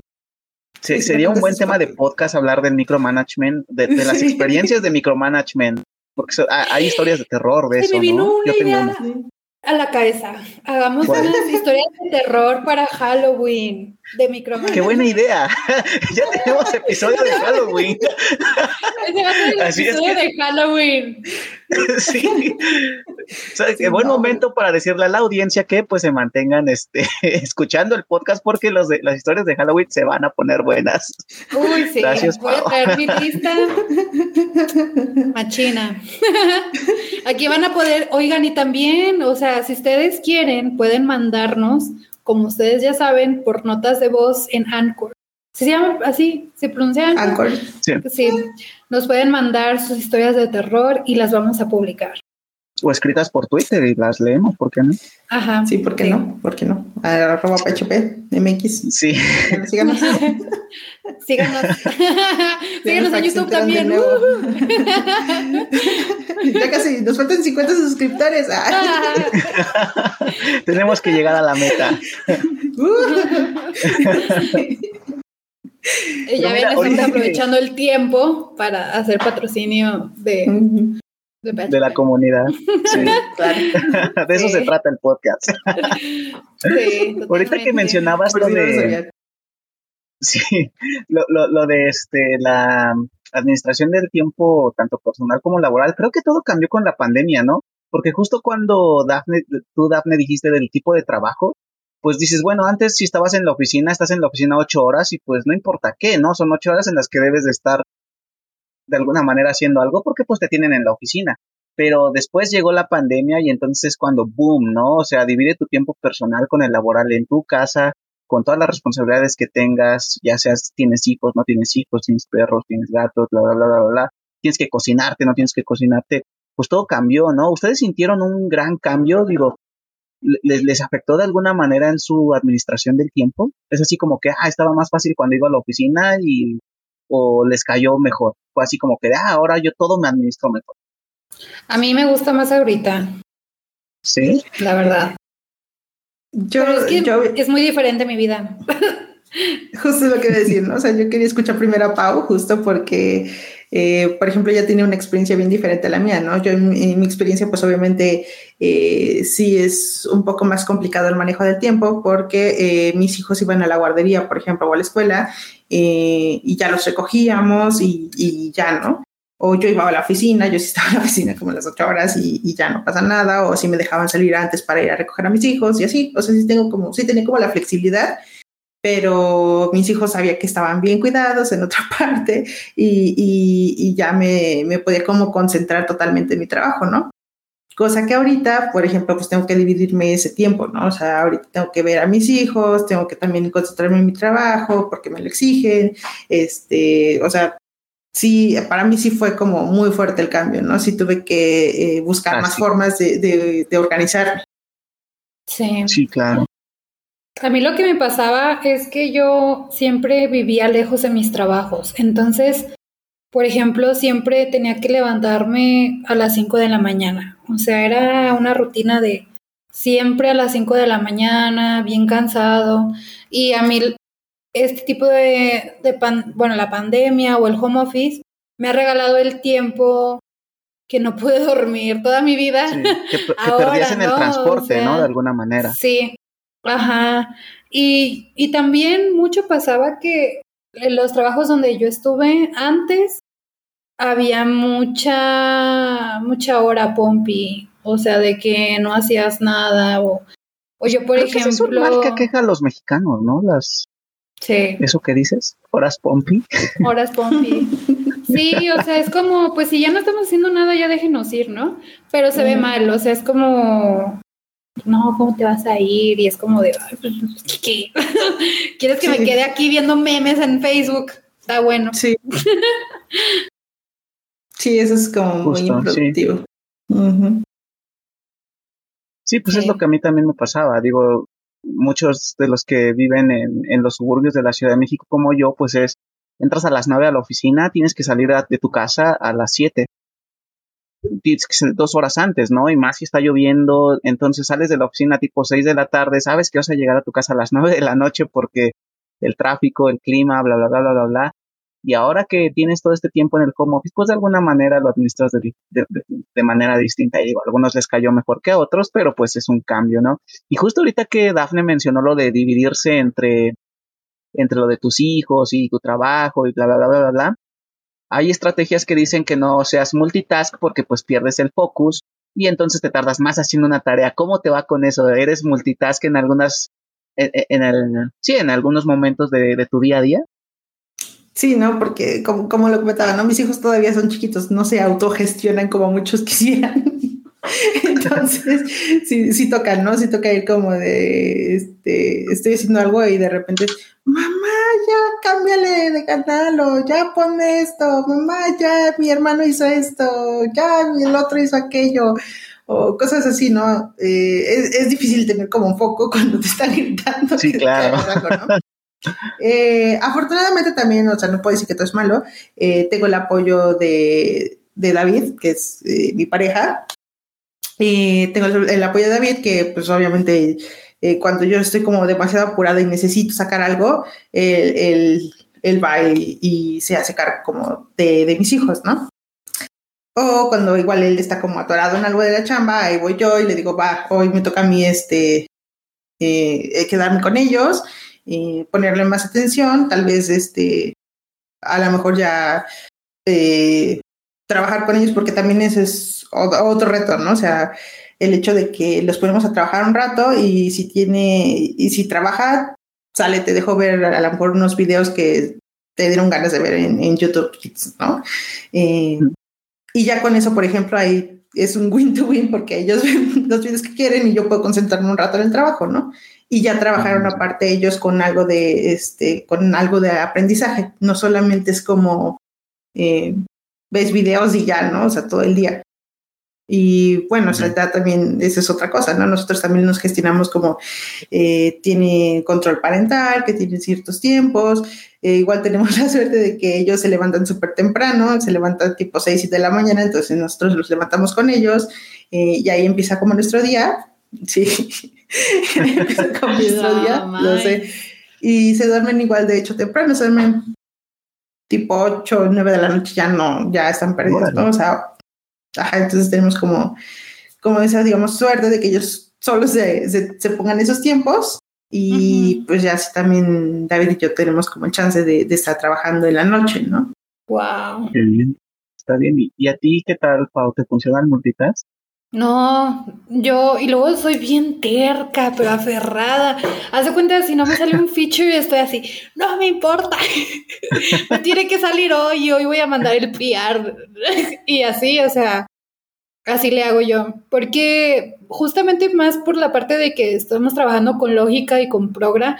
sería un buen tema de podcast hablar del micromanagement, de, las experiencias de micromanagement, porque hay historias de terror de eso. Me vino una idea. a la cabeza. Hagamos unas historias de terror para Halloween de micromanagement. ¡Qué buena idea! ya tenemos episodio de Halloween. Ese va a ser el episodio de Halloween. sí. qué buen momento para decirle a la audiencia que pues se mantengan este, escuchando el podcast porque los de, las historias de Halloween se van a poner buenas. Uy, sí. Gracias, Voy a traer mi lista. Machina. Aquí van a poder, oigan, y también, o sea, si ustedes quieren, pueden mandarnos, como ustedes ya saben, por notas de voz en Anchor. ¿Se llama así? ¿Se pronuncia Anchor? Sí. sí. Nos pueden mandar sus historias de terror y las vamos a publicar. O escritas por Twitter y las leemos, ¿por qué no? Ajá. Sí, ¿por qué no? ¿Por qué no? Arroba PHP, MX. Sí. síganos. síganos. síganos en YouTube también. ya casi, nos faltan 50 suscriptores. Tenemos que llegar a la meta. ya ven, estamos aprovechando el tiempo para hacer patrocinio de, de, la comunidad. Sí, claro. de eso se trata el podcast. Sí, Ahorita que mencionabas lo de, sí, lo, lo, lo de este la administración del tiempo, tanto personal como laboral, creo que todo cambió con la pandemia, ¿no? Porque justo cuando Dafne, tú, Dafne, dijiste del tipo de trabajo, pues dices, bueno, antes si estabas en la oficina, estás en la oficina ocho horas y pues no importa qué, ¿no? Son ocho horas en las que debes de estar de alguna manera haciendo algo porque pues te tienen en la oficina. Pero después llegó la pandemia y entonces es cuando boom, ¿no? O sea, divide tu tiempo personal con el laboral en tu casa, con todas las responsabilidades que tengas, ya seas tienes hijos, no tienes hijos, tienes perros, tienes gatos, bla, bla, bla, bla, bla, tienes que cocinarte, no tienes que cocinarte, pues todo cambió, ¿no? ¿Ustedes sintieron un gran cambio? Digo, ¿les, les afectó de alguna manera en su administración del tiempo? Es así como que, ah, estaba más fácil cuando iba a la oficina y, o les cayó mejor. Fue así como que, ah, ahora yo todo me administro mejor. A mí me gusta más ahorita. Sí. La verdad. Yo, es muy diferente mi vida. Justo lo que decir, ¿no? O sea, yo quería escuchar primero a Pau, justo porque, eh, por ejemplo, ella tiene una experiencia bien diferente a la mía, ¿no? Yo en, mi experiencia, pues obviamente eh, sí es un poco más complicado el manejo del tiempo porque eh, mis hijos iban a la guardería, por ejemplo, o a la escuela, y ya los recogíamos y, y ya, ¿no? O yo iba a la oficina, yo sí estaba en la oficina como las ocho horas y, ya no pasa nada, o si me dejaban salir antes para ir a recoger a mis hijos y así, o sea, sí tengo como, sí tenía como la flexibilidad, pero mis hijos sabía que estaban bien cuidados en otra parte y, y, ya me, me podía como concentrar totalmente en mi trabajo, ¿no? Cosa que ahorita, por ejemplo, pues tengo que dividirme ese tiempo, ¿no? O sea, ahorita tengo que ver a mis hijos, tengo que también concentrarme en mi trabajo porque me lo exigen, este, o sea, sí, para mí sí fue como muy fuerte el cambio, ¿no? Sí tuve que eh, buscar ah, más formas de, de, de, organizarme. Sí. Sí, claro. A mí lo que me pasaba es que yo siempre vivía lejos de mis trabajos. Entonces, por ejemplo, siempre tenía que levantarme a las 5 de la mañana. O sea, era una rutina de siempre a las 5 de la mañana, bien cansado. Y a mí este tipo de, bueno, la pandemia o el home office me ha regalado el tiempo que no pude dormir toda mi vida. que, perdías en el transporte, ¿no? De alguna manera. Sí, ajá. Y, y también mucho pasaba que en los trabajos donde yo estuve antes había mucha, mucha hora pompi, o sea, de que no hacías nada o, o yo, por ejemplo... es un mal que queja a los mexicanos, ¿no? Las, Sí. ¿Eso que dices? Horas Pompi. Horas Pompi. Sí, o sea, es como, pues si ya no estamos haciendo nada, ya déjenos ir, ¿no? Pero se ve mal, o sea, es como, no, ¿cómo te vas a ir? Y es como de, pues, ¿qué? ¿Quieres que me quede aquí viendo memes en Facebook? Está bueno. Sí. sí, eso es como muy improductivo. Sí. pues es lo que a mí también me pasaba. Digo, muchos de los que viven en, los suburbios de la Ciudad de México como yo, pues es, entras a las nueve a la oficina, tienes que salir de tu casa a las siete. Tienes que ser dos horas antes, ¿no? Y más si está lloviendo, entonces sales de la oficina tipo seis de la tarde, sabes que vas a llegar a tu casa a las nueve de la noche porque el tráfico, el clima, bla, bla, bla, bla, bla, bla. Y ahora que tienes todo este tiempo en el home office, pues de alguna manera lo administras de, de, manera distinta. Y digo, a algunos les cayó mejor que a otros, pero pues es un cambio, ¿no? Y justo ahorita que Dafne mencionó lo de dividirse entre, entre lo de tus hijos y tu trabajo y bla, bla, bla, bla, bla, hay estrategias que dicen que no seas multitask porque pues pierdes el focus y entonces te tardas más haciendo una tarea. ¿Cómo te va con eso? ¿Eres multitask en algunas, en, el, sí, en algunos momentos de, tu día a día? Sí, ¿no? Porque como, como lo comentaba, ¿no? Mis hijos todavía son chiquitos, no se autogestionan como muchos quisieran. Entonces, sí, sí toca, ¿no? Sí toca ir como de, este, estoy haciendo algo y de repente, mamá, ya cámbiale de canal o ya ponme esto, mamá, ya mi hermano hizo esto, ya el otro hizo aquello o cosas así, ¿no? Eh, es, difícil tener como un foco cuando te están gritando. Sí, claro. Eh, afortunadamente también, o sea, no puedo decir que todo es malo, eh, tengo el apoyo de, de David, que es mi pareja, y tengo el, apoyo de David, que pues obviamente eh, cuando yo estoy como demasiado apurada y necesito sacar algo, él, va y, se hace cargo como de, mis hijos, ¿no? O cuando igual él está como atorado en algo de la chamba, ahí voy yo y le digo, va, hoy me toca a mí este, eh, quedarme con ellos, y ponerle más atención, tal vez este, a lo mejor ya eh, trabajar con ellos porque también ese es otro reto, ¿no? O sea, el hecho de que los ponemos a trabajar un rato y si tiene, y si trabaja, sale, te dejo ver a lo mejor unos videos que te dieron ganas de ver en, YouTube ¿no? Eh, y ya con eso, por ejemplo, ahí es un win-to-win porque ellos ven los videos que quieren y yo puedo concentrarme un rato en el trabajo, ¿no? Y ya trabajaron aparte ellos con algo de, este, con algo de aprendizaje. No solamente es como, eh, ves videos y ya, ¿no? O sea, todo el día. Y bueno, o sea, también, esa es otra cosa, ¿no? Nosotros también nos gestionamos como eh, tiene control parental, que tiene ciertos tiempos. Eh, igual tenemos la suerte de que ellos se levantan súper temprano, se levantan tipo 6 de la mañana, entonces nosotros los levantamos con ellos eh, y ahí empieza como nuestro día. Sí, empieza como nuestro día, lo sé. Y se duermen igual, de hecho, temprano, se duermen tipo 8 o 9 de la noche, ya no, ya están perdidos, ¿no? O sea, entonces tenemos como, como esa, digamos, suerte de que ellos solo se, se, pongan esos tiempos y pues ya así también David y yo tenemos como el chance de, de estar trabajando en la noche, ¿no? Wow. bien. Está bien. ¿Y, a ti qué tal, Pau? ¿Te funciona el multitask? No, yo, y luego soy bien terca, pero aferrada. Haz de cuenta, si no me sale un feature, estoy así, no me importa. me tiene que salir hoy, hoy voy a mandar el PR. y así, o sea, así le hago yo. Porque justamente más por la parte de que estamos trabajando con lógica y con progra.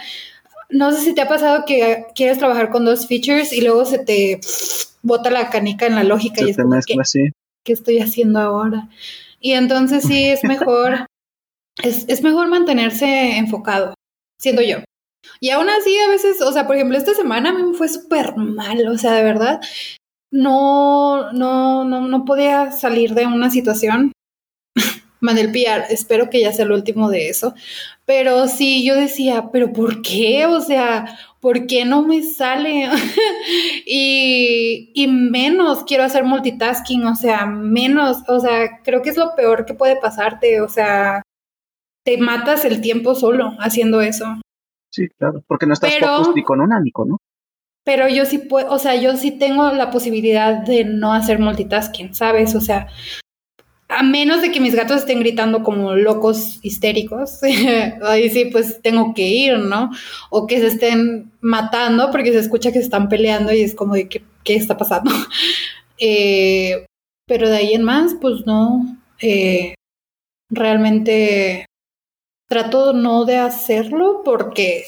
No sé si te ha pasado que quieres trabajar con dos features y luego se te bota la canica en la lógica y es como, ¿qué estoy haciendo ahora? Y entonces sí es mejor, es, es mejor mantenerse enfocado, siendo yo. Y aún así, a veces, o sea, por ejemplo, esta semana a mí me fue súper mal, o sea, de verdad, no, no, no, no podía salir de una situación. Mandé el PR, espero que ya sea el último de eso. Pero sí, yo decía, ¿pero por qué? O sea, ¿por qué no me sale? y, y, menos quiero hacer multitasking, o sea, menos, o sea, creo que es lo peor que puede pasarte, o sea, te matas el tiempo solo haciendo eso. Sí, claro, porque no estás pero, ni con una ni con ¿no? Pero yo sí puedo, o sea, yo sí tengo la posibilidad de no hacer multitasking, ¿sabes? O sea, a menos de que mis gatos estén gritando como locos histéricos, ahí sí pues tengo que ir, ¿no? O que se estén matando porque se escucha que se están peleando y es como de qué, qué está pasando. eh, pero de ahí en más, pues no, eh, realmente trato no de hacerlo porque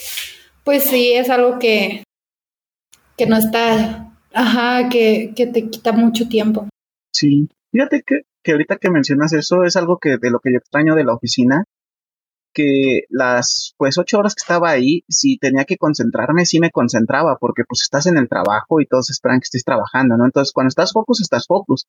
pues sí es algo que, que no está, ajá, que, que te quita mucho tiempo. Sí, fíjate que que ahorita que mencionas eso es algo que de lo que yo extraño de la oficina, que las pues ocho horas que estaba ahí, si tenía que concentrarme, sí me concentraba, porque pues estás en el trabajo y todos esperan que estés trabajando, ¿no? Entonces cuando estás focus, estás focus.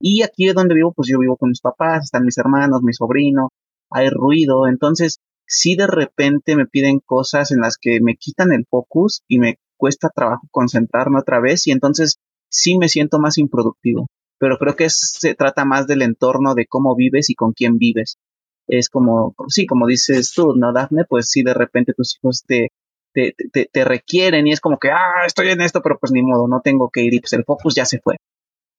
Y aquí donde vivo, pues yo vivo con mis papás, están mis hermanos, mi sobrino, hay ruido, entonces si de repente me piden cosas en las que me quitan el focus y me cuesta trabajo concentrarme otra vez y entonces sí me siento más improductivo. Pero creo que se trata más del entorno de cómo vives y con quién vives. Es como, sí, como dices tú, ¿no, Dafne? Pues sí, de repente tus hijos te, te, te, te requieren y es como que, ah, estoy en esto, pero pues ni modo, no tengo que ir y pues el focus ya se fue.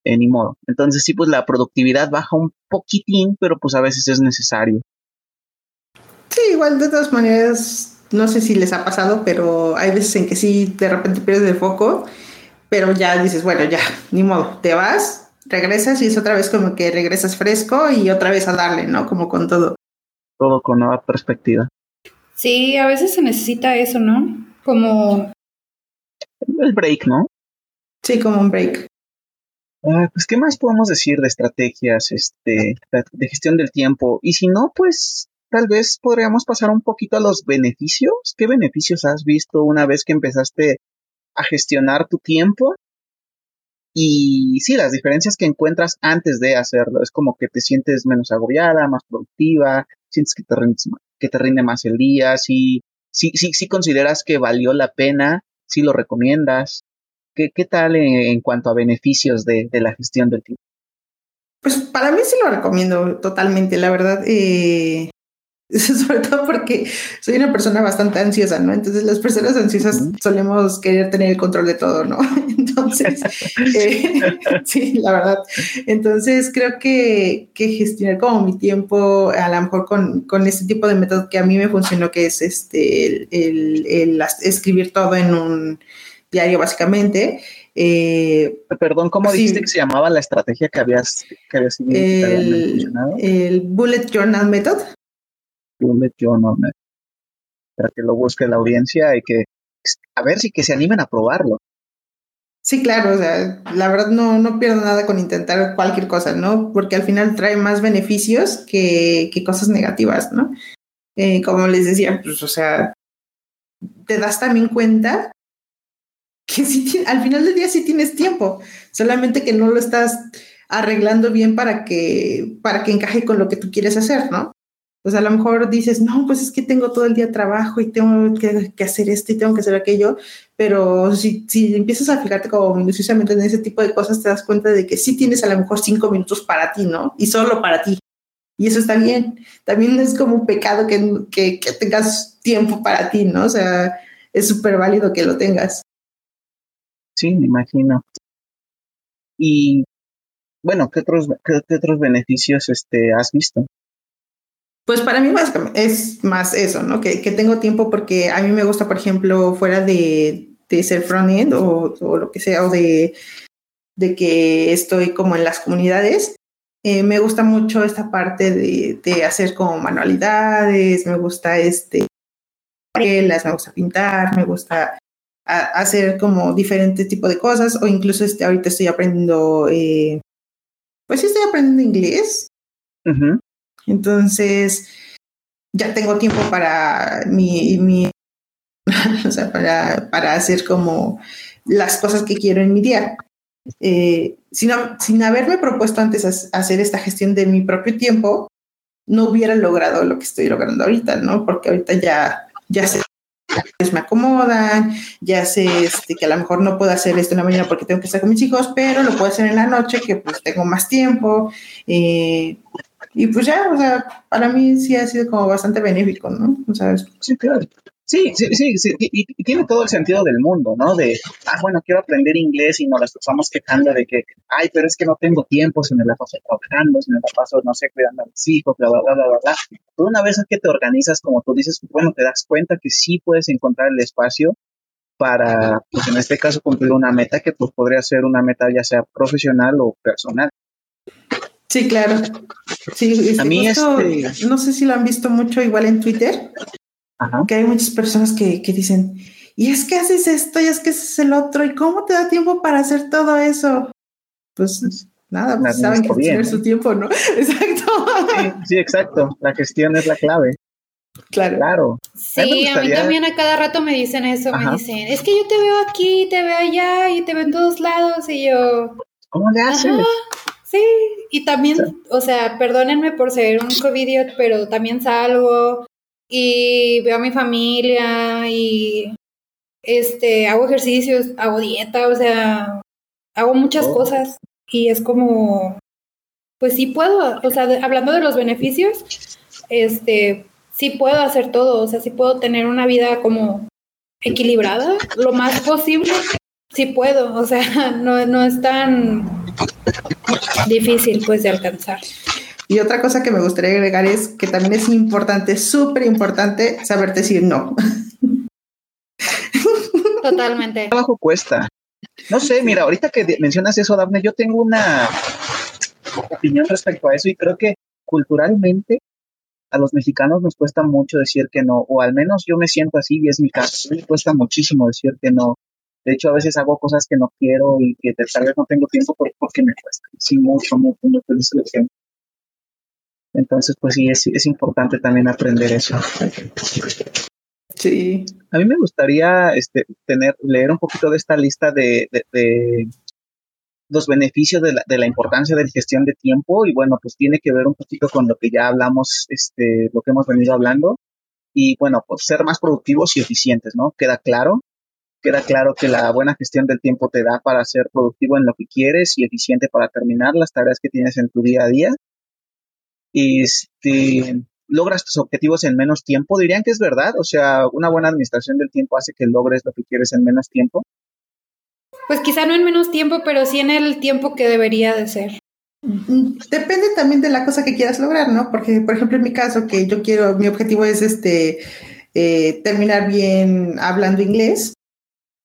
Eh, ni modo. Entonces sí, pues la productividad baja un poquitín, pero pues a veces es necesario. Sí, igual de todas maneras, no sé si les ha pasado, pero hay veces en que sí de repente pierdes el foco, pero ya dices, bueno, ya, ni modo, te vas, regresas y es otra vez como que regresas fresco y otra vez a darle, ¿no? Como con todo. Todo con nueva perspectiva. Sí, a veces se necesita eso, ¿no? Como... El break, ¿no? Sí, como un break. Ah, pues, ¿qué más podemos decir de estrategias este, de gestión del tiempo? Y si no, pues tal vez podríamos pasar un poquito a los beneficios. ¿Qué beneficios has visto una vez que empezaste a gestionar tu tiempo? Y sí, las diferencias que encuentras antes de hacerlo. Es como que te sientes menos agobiada, más productiva, sientes que te rinde, que te rinde más el día, si, si, si, si consideras que valió la pena, si lo recomiendas. ¿Qué, qué tal en, cuanto a beneficios de, de, la gestión del tiempo? Pues para mí sí lo recomiendo totalmente, la verdad. Eh, sobre todo porque soy una persona bastante ansiosa, ¿no? Entonces las personas ansiosas solemos querer tener el control de todo, ¿no? Entonces, eh, sí, la verdad. Entonces creo que, que, gestionar como mi tiempo, a lo mejor con, con este tipo de método que a mí me funcionó, que es este, el, el, el escribir todo en un diario básicamente. Eh, Perdón, ¿cómo dijiste que se llamaba la estrategia que habías, que habías el, el Bullet Journal Method. Journal Method. Para que lo busque la audiencia y que a ver si que se animen a probarlo. Sí, claro, o sea, la verdad no, no pierdo nada con intentar cualquier cosa, ¿no? Porque al final trae más beneficios que, que cosas negativas, ¿no? Eh, como les decía, pues, o sea, te das también cuenta que si al final del día sí tienes tiempo, solamente que no lo estás arreglando bien para que, para que encaje con lo que tú quieres hacer, ¿no? Pues a lo mejor dices, no, pues es que tengo todo el día trabajo y tengo que, hacer esto y tengo que hacer aquello, pero si, si, empiezas a fijarte como minuciosamente en ese tipo de cosas, te das cuenta de que sí tienes a lo mejor cinco minutos para ti, ¿no? Y solo para ti. Y eso está bien. También es como un pecado que, que, que tengas tiempo para ti, ¿no? O sea, es súper válido que lo tengas. Sí, me imagino. Y bueno, ¿qué otros, qué, otros beneficios este, has visto? Pues para mí es más eso, ¿no? Que, que, tengo tiempo porque a mí me gusta, por ejemplo, fuera de, de ser front-end o, o, lo que sea, o de, de que estoy como en las comunidades, eh, me gusta mucho esta parte de, de, hacer como manualidades, me gusta este, me gusta pintar, me gusta hacer como diferentes tipos de cosas, o incluso este, ahorita estoy aprendiendo, eh, pues sí estoy aprendiendo inglés. Uh. Entonces, ya tengo tiempo para mi, para, para hacer como las cosas que quiero en mi día. Eh, sin, sin haberme propuesto antes hacer esta gestión de mi propio tiempo, no hubiera logrado lo que estoy logrando ahorita, ¿no? Porque ahorita ya, ya sé me acomodan, ya sé este, que a lo mejor no puedo hacer esto en la mañana porque tengo que estar con mis hijos, pero lo puedo hacer en la noche, que pues tengo más tiempo. Eh, y pues ya, o sea, para mí sí ha sido como bastante benéfico, ¿no? O sea, sí, claro. Sí, sí, sí, sí. Y, tiene todo el sentido del mundo, ¿no? De, ah, bueno, quiero aprender inglés y nos estamos quejando de que, ay, pero es que no tengo tiempo, si me la paso trabajando, si me la paso, no sé, cuidando a mis hijos, bla, bla, bla, bla, bla. Pero una vez que te organizas, como tú dices, bueno, te das cuenta que sí puedes encontrar el espacio para, pues en este caso, cumplir una meta que pues podría ser una meta ya sea profesional o personal. Sí, claro. Sí, este, a mí justo, este... no sé si lo han visto mucho igual en Twitter, Ajá. que hay muchas personas que, que, dicen, y es que haces esto, y es que haces el otro, y cómo te da tiempo para hacer todo eso. Pues nada, pues saben que tener su tiempo, ¿no? Exacto. Sí, sí, exacto. La gestión es la clave. Claro. claro. Sí, a mí, gustaría... a mí, también a cada rato me dicen eso, Ajá. me dicen, es que yo te veo aquí, te veo allá y te veo en todos lados y yo... ¿Cómo le haces? Ajá. Sí, y también, sí. o sea, perdónenme por ser un covidiot, pero también salgo y veo a mi familia y este, hago ejercicios, hago dieta, o sea, hago muchas Oh. cosas y es como, pues sí puedo, o sea, de- hablando de los beneficios, este, sí puedo hacer todo, o sea, sí puedo tener una vida como equilibrada, lo más posible, sí puedo, o sea, no, no es tan difícil pues de alcanzar. Y otra cosa que me gustaría agregar es que también es importante, súper importante, saber decir no. Totalmente. trabajo cuesta. No sé, mira, ahorita que mencionas eso, Dafne, yo tengo una opinión respecto a eso y creo que culturalmente a los mexicanos nos cuesta mucho decir que no, o al menos yo me siento así y es mi caso. Me cuesta muchísimo decir que no. De hecho, a veces hago cosas que no quiero y que tal vez no tengo tiempo por- porque me cuesta. Sí, mucho, mucho, mucho de. Entonces, pues sí, es, es importante también aprender eso. Sí. A mí me gustaría este, tener, leer un poquito de esta lista de, de, de los beneficios de la, de la importancia de la gestión de tiempo y bueno, pues tiene que ver un poquito con lo que ya hablamos, este, lo que hemos venido hablando y bueno, pues ser más productivos y eficientes, ¿no? Queda claro, queda claro que la buena gestión del tiempo te da para ser productivo en lo que quieres y eficiente para terminar las tareas que tienes en tu día a día. Este, logras tus objetivos en menos tiempo, dirían que es verdad, o sea, una buena administración del tiempo hace que logres lo que quieres en menos tiempo. Pues quizá no en menos tiempo, pero sí en el tiempo que debería de ser. Mm, Depende también de la cosa que quieras lograr, ¿no? Porque, por ejemplo, en mi caso, que yo quiero, mi objetivo es este eh, terminar bien hablando inglés.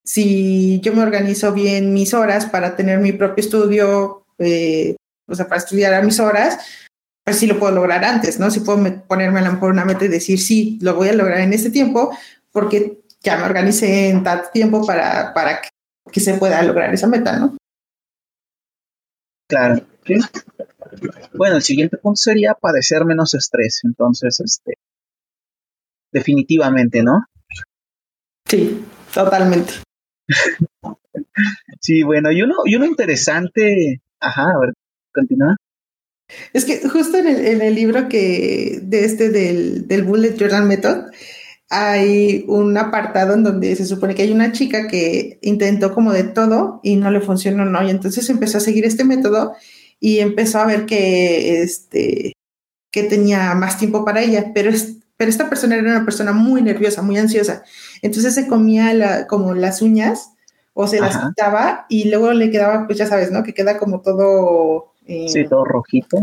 Si yo me organizo bien mis horas para tener mi propio estudio, eh, o sea, para estudiar a mis horas, pues sí lo puedo lograr antes, ¿no? Si puedo me- ponerme a lo mejor una meta y decir, sí, lo voy a lograr en este tiempo, porque ya me organicé en tanto tiempo para, para que, que se pueda lograr esa meta, ¿no? Claro. ¿sí? Bueno, el siguiente punto sería padecer menos estrés. Entonces, este, definitivamente, ¿no? Sí, totalmente. Sí, bueno, y uno, y uno interesante, ajá, a ver, continúa. Es que justo en el, en el libro que de este del, del Bullet Journal Method hay un apartado en donde se supone que hay una chica que intentó como de todo y no le funcionó, ¿no? Y entonces empezó a seguir este método y empezó a ver que este que tenía más tiempo para ella, pero es, pero esta persona era una persona muy nerviosa, muy ansiosa. Entonces se comía la, como las uñas o se las Ajá. quitaba y luego le quedaba, pues ya sabes, ¿no? Que queda como todo eh, Sí, todo rojito.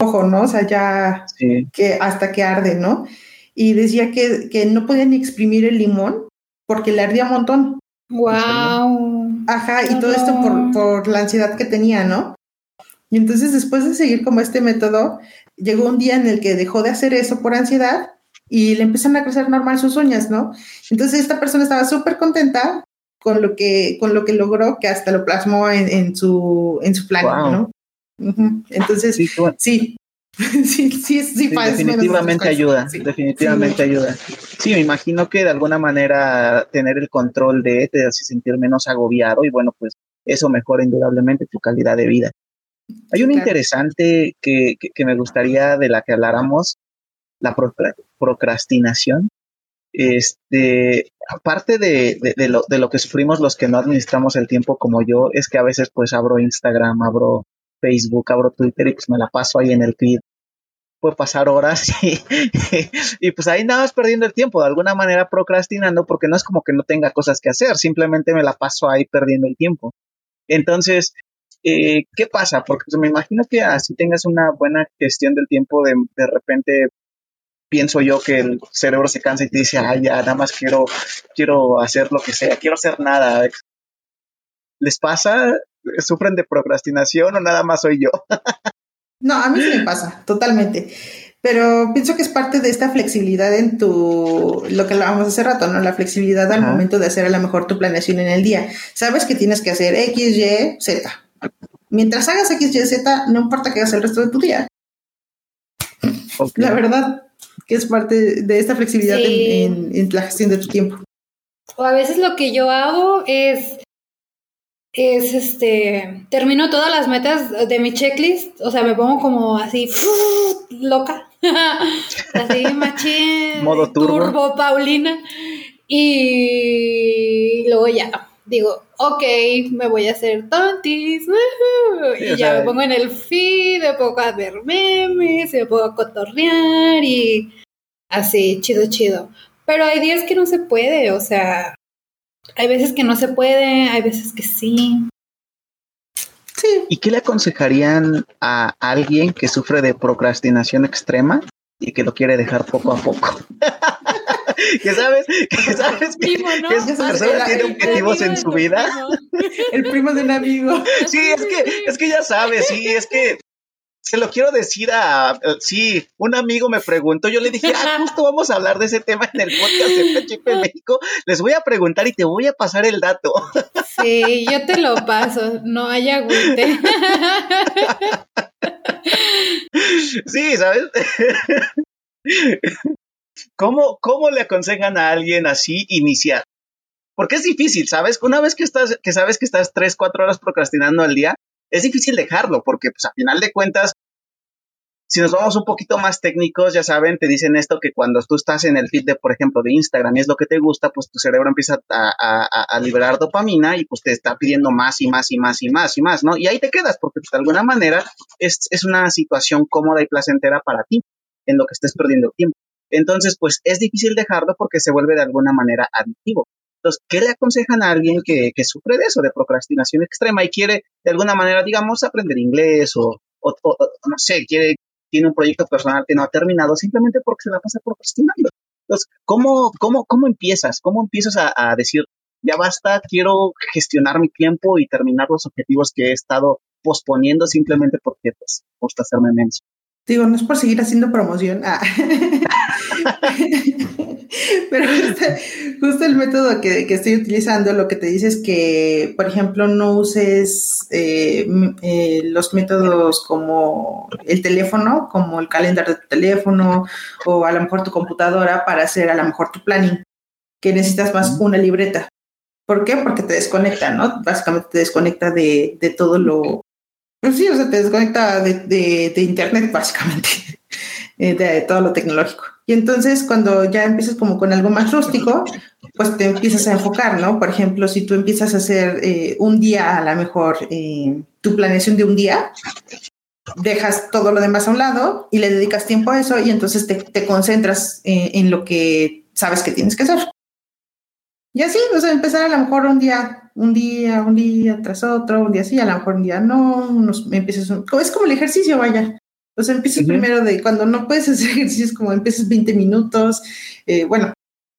ojo, ¿no? O sea, ya Sí, que hasta que arde, ¿no? Y decía que, que no podía ni exprimir el limón porque le ardía un montón. Wow. Ajá, y todo esto por, por la ansiedad que tenía, ¿no? Y entonces después de seguir como este método, llegó un día en el que dejó de hacer eso por ansiedad y le empezaron a crecer normal sus uñas, ¿no? Entonces esta persona estaba súper contenta con lo que con lo que logró, que hasta lo plasmó en, en su en su plan, Wow. ¿no? Entonces, sí, bueno. sí, sí, sí, sí, definitivamente ayuda, Sí. definitivamente Sí, ayuda. Sí, me imagino que de alguna manera tener el control de te hace sentir menos agobiado y bueno, pues eso mejora indudablemente tu calidad de vida. Hay una Claro. interesante que, que, que me gustaría de la que habláramos, la procra- procrastinación. Este, aparte de, de, de lo, de lo que sufrimos los que no administramos el tiempo como yo, es que a veces pues abro Instagram, abro Facebook, abro Twitter y pues me la paso ahí en el feed puede pasar horas y, y pues ahí nada más perdiendo el tiempo, de alguna manera procrastinando, porque no es como que no tenga cosas que hacer, simplemente me la paso ahí perdiendo el tiempo. Entonces, eh, ¿qué pasa? Porque pues, me imagino que así tengas una buena gestión del tiempo, de, de repente pienso yo que el cerebro se cansa y te dice, ay, ya, nada más quiero, quiero hacer lo que sea, quiero hacer nada. ¿Les pasa? ¿Sufren de procrastinación o nada más soy yo? No, a mí sí me pasa, totalmente. Pero pienso que es parte de esta flexibilidad en tu, lo que hablábamos hace rato, ¿no? La flexibilidad al Ajá. momento de hacer a lo mejor tu planeación en el día. Sabes que tienes que hacer X, Y, Z. Mientras hagas X, Y, Z, no importa que hagas el resto de tu día. La verdad que es parte de esta flexibilidad Sí. en, en- en la gestión de tu tiempo. O a veces lo que yo hago es, es este, termino todas las metas de mi checklist, o sea, me pongo como así, loca, así machín, Modo turbo. Paulina, Y luego ya digo, ok, me voy a hacer tontis, y ya me pongo en el feed, me pongo a ver memes, me pongo a cotorrear y así, chido, chido. Pero hay días que no se puede, o sea, hay veces que no se puede, hay veces que sí. Sí. ¿Y qué le aconsejarían a alguien que sufre de procrastinación extrema y que lo quiere dejar poco a poco? que sabes, que sabes que, esa persona tiene objetivos en su vida. El primo de un amigo. Sí, es que, es que ya sabes, sí, es que se lo quiero decir a, sí, un amigo me preguntó, yo le dije, ah, justo vamos a hablar de ese tema en el podcast de PHP México, les voy a preguntar y te voy a pasar el dato. Sí, yo te lo paso, no hay agüite. Sí, ¿sabes? ¿Cómo, ¿Cómo le aconsejan a alguien así iniciar? Porque es difícil, ¿sabes? Una vez que estás, que sabes que estás tres, cuatro horas procrastinando al día, es difícil dejarlo, porque pues a final de cuentas, si nos vamos un poquito más técnicos, ya saben, te dicen esto que cuando tú estás en el feed de, por ejemplo, de Instagram y es lo que te gusta, pues tu cerebro empieza a, liberar dopamina y pues te está pidiendo más y más y más y más y más, ¿no? Y ahí te quedas, porque pues, de alguna manera es, es una situación cómoda y placentera para ti, en lo que estés perdiendo tiempo. Entonces, pues es difícil dejarlo porque se vuelve de alguna manera adictivo. Entonces, ¿qué le aconsejan a alguien que, sufre de eso, de procrastinación extrema y quiere de alguna manera, digamos, aprender inglés o, no sé, quiere, tiene un proyecto personal que no ha terminado simplemente porque se la pasa procrastinando? Entonces, ¿cómo, cómo, cómo empiezas? ¿Cómo empiezas a, decir, ya basta, quiero gestionar mi tiempo y terminar los objetivos que he estado posponiendo simplemente porque pues gusta hacerme menso? Digo, no es por seguir haciendo promoción. Ah. Pero justo, el método que, estoy utilizando lo que te dice es que, por ejemplo, no uses eh, eh, los métodos como el teléfono, como el calendario de tu teléfono o a lo mejor tu computadora para hacer a lo mejor tu planning, que necesitas más una libreta. ¿Por qué? Porque te desconecta, ¿no? Básicamente te desconecta de, de todo lo, pues sí, o sea, te desconecta de, internet básicamente, eh, de todo lo tecnológico. Y entonces cuando ya empiezas como con algo más rústico, pues te empiezas a enfocar, ¿no? Por ejemplo, si tú empiezas a hacer eh, un día, a lo mejor, eh, tu planeación de un día, dejas todo lo demás a un lado y le dedicas tiempo a eso y entonces te, te concentras en lo que sabes que tienes que hacer. Y así, o sea, empezar a lo mejor un día, un día, un día tras otro, un día sí, a lo mejor un día no, unos, empiezas, es como el ejercicio, vaya. O sea, empiezas primero de cuando no puedes hacer ejercicios, como empiezas 20 minutos, eh, bueno.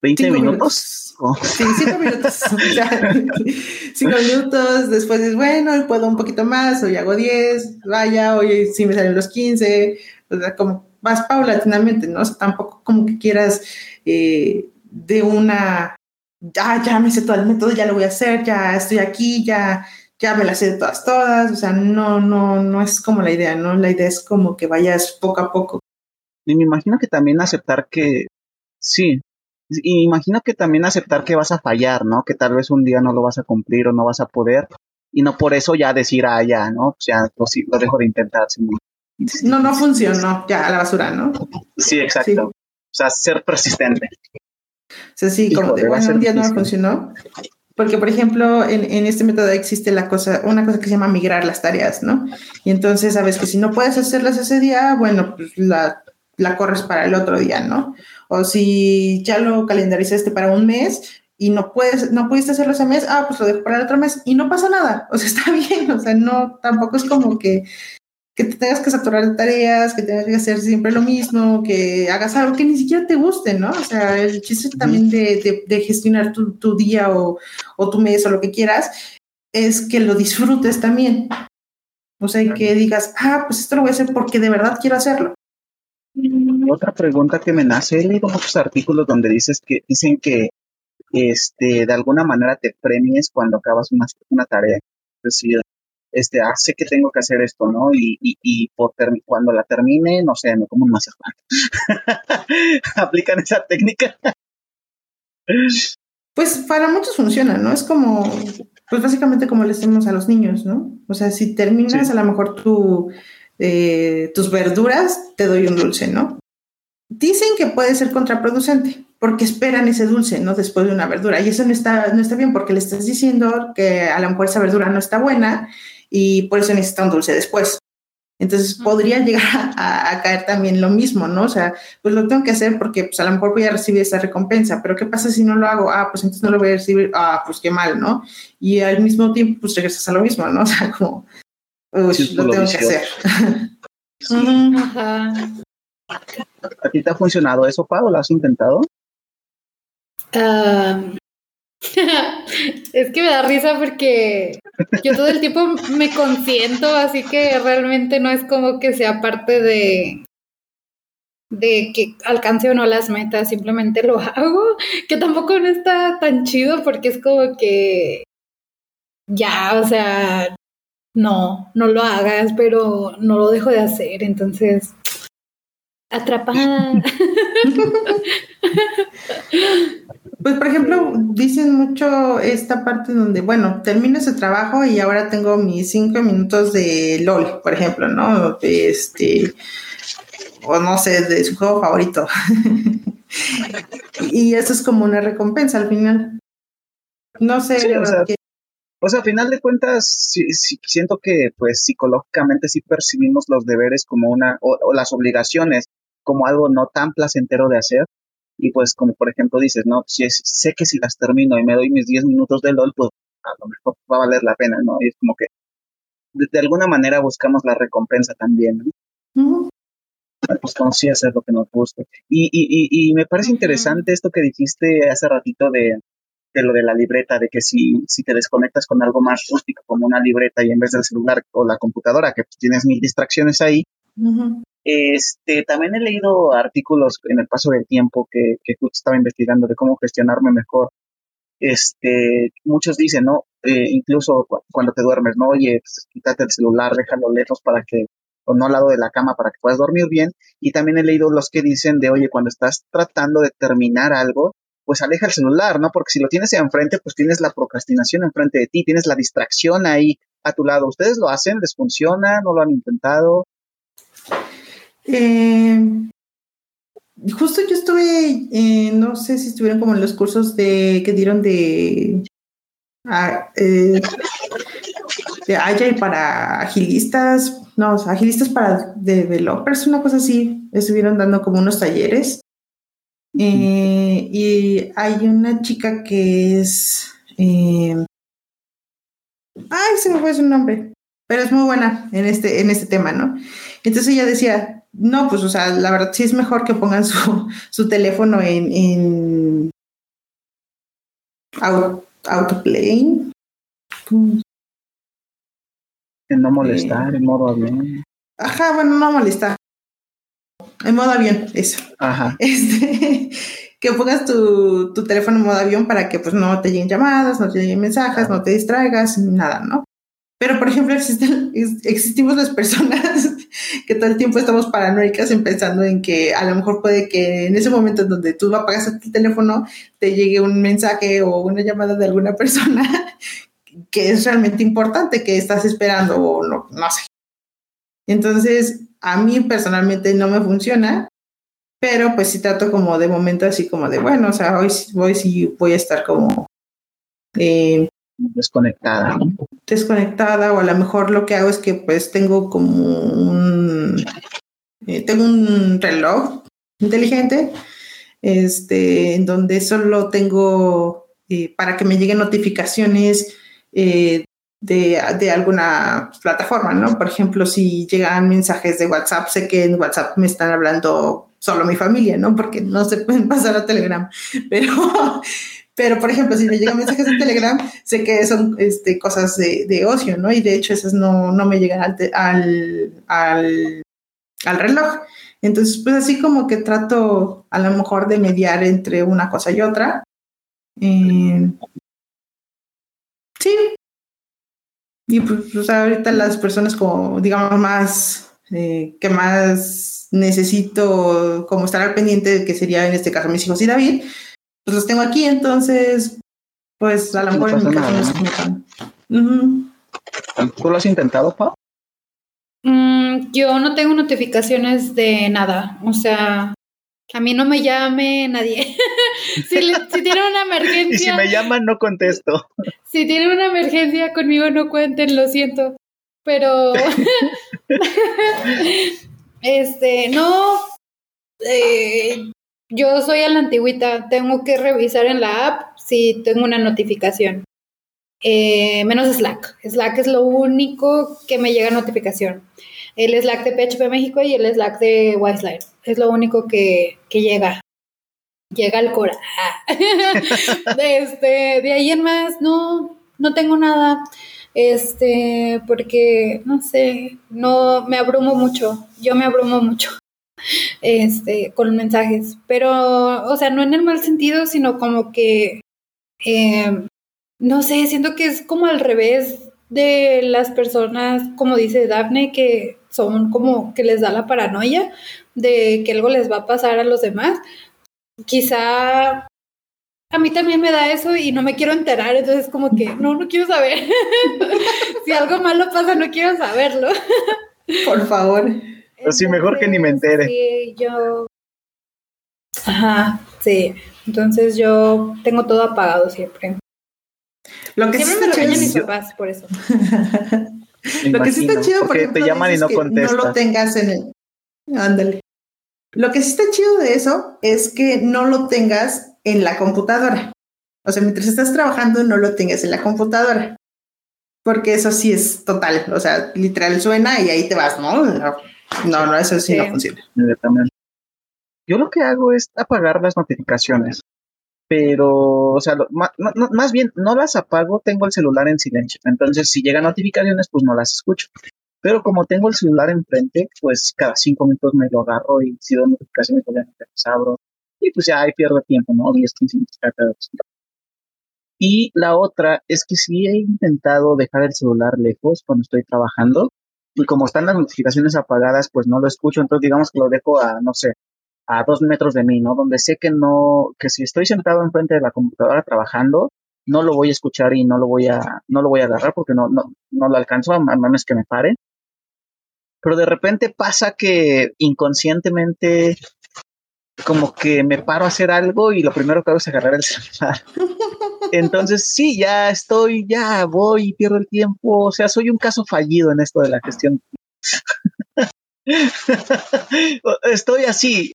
¿20 minutos? Oh. Sí, 5 minutos. cinco minutos, después dices, bueno, puedo un poquito más, hoy hago 10, vaya, hoy sí me salen los 15, o sea, como vas paulatinamente, ¿no? O sea, tampoco como que quieras eh, de una ya, ya me sé todo el método, ya lo voy a hacer, ya estoy aquí, ya, ya me las sé de todas, todas. O sea, no, no, no es como la idea, ¿no? La idea es como que vayas poco a poco. Y me imagino que también aceptar que, sí, y me imagino que también aceptar que vas a fallar, ¿no? Que tal vez un día no lo vas a cumplir o no vas a poder. Y no por eso ya decir, ah, ya, ¿no? O sea, lo, lo dejo de intentar. No, no funcionó, ya, a la basura, ¿no? Sí, exacto. O sea, ser persistente. O sea, sí, como de, bueno, un día no funcionó. Porque, por ejemplo, en, en, este método existe la cosa, una cosa que se llama migrar las tareas, ¿no? Y entonces sabes que si no puedes hacerlas ese día, bueno, pues la, la corres para el otro día, ¿no? O si ya lo calendarizaste para un mes y no puedes, no pudiste hacerlo ese mes, ah, pues lo dejo para el otro mes y no pasa nada. O sea, está bien, o sea, no, tampoco es como que que te tengas que saturar de tareas, que tengas que hacer siempre lo mismo, que hagas algo que ni siquiera te guste, ¿no? O sea, el chiste también de, de, gestionar tu, tu día o, o, tu mes o lo que quieras es que lo disfrutes también. O sea, que digas, ah, pues esto lo voy a hacer porque de verdad quiero hacerlo. Otra pregunta que me nace, he leído muchos artículos donde dices que dicen que este, de alguna manera te premies cuando acabas una, una tarea. Es decir, este, ah, sé que tengo que hacer esto, ¿no? Y, y, y por cuando la termine, no sé, me como un mazapán. ¿Aplican esa técnica? pues para muchos funciona, ¿no? Es como, pues básicamente como le decimos a los niños, ¿no? O sea, si terminas a lo mejor tu, eh, tus verduras, te doy un dulce, ¿no? Dicen que puede ser contraproducente, porque esperan ese dulce, ¿no? Después de una verdura. Y eso no está, no está bien porque le estás diciendo que a lo mejor esa verdura no está buena y por eso necesita un dulce después. Entonces podría llegar a, caer también lo mismo, ¿no? O sea, pues lo tengo que hacer porque pues a lo mejor voy a recibir esa recompensa, pero ¿qué pasa si no lo hago? Ah, pues entonces no lo voy a recibir, ah, pues qué mal, ¿no? Y al mismo tiempo pues regresas a lo mismo, ¿no? O sea, como, uy, lo tengo que hacer. ¿A ti te ha funcionado eso, Pablo? ¿Lo has intentado? es que me da risa porque yo todo el tiempo me consiento, así que realmente no es como que sea parte de de que alcance o no las metas, simplemente lo hago, que tampoco no está tan chido porque es como que ya, o sea, no, no lo hagas, pero no lo dejo de hacer, entonces atrapada. Pues, por ejemplo, dicen mucho esta parte donde, bueno, termino ese trabajo y ahora tengo mis cinco minutos de LOL, por ejemplo, ¿no? Este, o no sé, de su juego favorito. y eso es como una recompensa al final. No sé. o, sea, o sea, a final de cuentas, sí, siento que, pues, psicológicamente sí percibimos los deberes como una, o las obligaciones como algo no tan placentero de hacer, y pues como por ejemplo dices, no, si sé que si las termino y me doy mis 10 minutos de LOL, pues a lo mejor va a valer la pena, ¿no? Y es como que de, alguna manera buscamos la recompensa también, ¿no? Pues como sí hacer lo que nos gusta. Y, y, y, me parece interesante esto que dijiste hace ratito de, de lo de la libreta, de que si, si te desconectas con algo más rústico como una libreta y en vez del celular o la computadora, que tienes mil distracciones ahí, este, también he leído artículos en el paso del tiempo que, que estaba investigando de cómo gestionarme mejor. Este, muchos dicen, ¿no? Eh, incluso cuando te duermes, ¿no? Oye, pues, quítate el celular, déjalo lejos para que, o no al lado de la cama para que puedas dormir bien. Y también he leído los que dicen de, oye, cuando estás tratando de terminar algo, pues aleja el celular, ¿no? Porque si lo tienes enfrente, pues tienes la procrastinación enfrente de ti, tienes la distracción ahí a tu lado. ¿Ustedes lo hacen? ¿Les funciona? ¿No lo han intentado? Eh, justo yo estuve, eh, no sé si estuvieron como en los cursos de que dieron de, ah, eh, de Agile para agilistas, no, agilistas para developers, una cosa así. Estuvieron dando como unos talleres. Eh, y hay una chica que es. ay, se me fue su nombre. Pero es muy buena en este, en este tema, ¿no? Entonces ella decía, no, pues, o sea, la verdad sí es mejor que pongan su, su teléfono en, en autoplay. En no molestar, en modo avión. Ajá, bueno, no molestar. En modo avión, eso. Ajá. Este, que pongas tu, tu teléfono en modo avión para que pues no te lleguen llamadas, no te lleguen mensajes, no te distraigas, nada, ¿no? Pero, por ejemplo, existen, existimos las personas que todo el tiempo estamos paranoicas en pensando en que a lo mejor puede que en ese momento en donde tú apagas el teléfono te llegue un mensaje o una llamada de alguna persona que es realmente importante que estás esperando o no, no sé. Entonces, a mí personalmente no me funciona, pero pues sí trato como de momento así como de, bueno, o sea, hoy, sí voy a estar como eh, desconectada. Desconectada o a lo mejor lo que hago es que pues tengo como un, eh, tengo un reloj inteligente, este, en donde solo tengo eh, para que me lleguen notificaciones eh, de, de, alguna plataforma, ¿no? Por ejemplo, si llegan mensajes de WhatsApp, sé que en WhatsApp me están hablando solo mi familia, ¿no? Porque no se pueden pasar a Telegram, pero pero, por ejemplo, si me llegan mensajes en Telegram, sé que son este, cosas de, de ocio, ¿no? Y de hecho esas no, no me llegan al, al, al, reloj. Entonces, pues así como que trato a lo mejor de mediar entre una cosa y otra. Eh, sí. Y pues, pues, ahorita las personas como, digamos, más, eh, que más necesito como estar al pendiente, que sería en este caso mis hijos y David, pues los tengo aquí, entonces, pues a lo mejor en mi no ¿Tú lo has intentado, Pau? Mm, yo no tengo notificaciones de nada, o sea, a mí no me llame nadie. si, si tienen una emergencia. Y si me llaman, no contesto. Si tienen una emergencia conmigo, no cuenten, lo siento. Pero. este, no. Eh, yo soy a la antigüita. Tengo que revisar en la app si tengo una notificación. Eh, menos Slack. Slack es lo único que me llega notificación. El Slack de PHP México y el Slack de Wiseline. Es lo único que, llega. Llega al cora. este, de ahí en más, no, no tengo nada. Este, porque, no sé, no me abrumo mucho. Yo me abrumo mucho. Este, con mensajes. Pero, o sea, no en el mal sentido, sino como que eh, no sé, siento que es como al revés de las personas, como dice Daphne, que son como que les da la paranoia de que algo les va a pasar a los demás. Quizá a mí también me da eso y no me quiero enterar, entonces como que no, no quiero saber. si algo malo pasa, no quiero saberlo. Por favor. Así mejor que ni me entere. Sí, yo. Ajá, sí. Entonces yo tengo todo apagado siempre. Lo que Siempre me regañan mis papás por eso. lo que sí está chido, por porque ejemplo, te llaman y no que contestas. No lo tengas en el. Ándale. Lo que sí está chido de eso es que no lo tengas en la computadora. O sea, mientras estás trabajando, no lo tengas en la computadora. Porque eso sí es total. O sea, literal suena y ahí te vas, ¿no? No, no, eso sí, Sí. no funciona. Yo lo que hago es apagar las notificaciones. Pero, o sea, lo- ma- no- no- más bien no las apago, tengo el celular en silencio. Entonces, si llegan notificaciones, pues no las escucho. Pero como tengo el celular enfrente, pues cada cinco minutos me lo agarro y si veo notificaciones, las abro. Y pues ya ahí pierdo tiempo, ¿no? 10, 15 minutos cada vez. Y la otra es que sí he intentado dejar el celular lejos cuando estoy trabajando. Y como están las notificaciones apagadas, pues no lo escucho. Entonces, digamos que lo dejo a, no sé, a dos metros de mí, ¿no? Donde sé que no, que si estoy sentado enfrente de la computadora trabajando, no lo voy a escuchar y no lo voy a, no lo voy a agarrar porque no, no, no lo alcanzo a, a menos que me pare. Pero de repente pasa que inconscientemente como que me paro a hacer algo y lo primero que hago es agarrar el celular. Entonces, sí, ya estoy, ya voy pierdo el tiempo. O sea, soy un caso fallido en esto de la gestión. estoy así.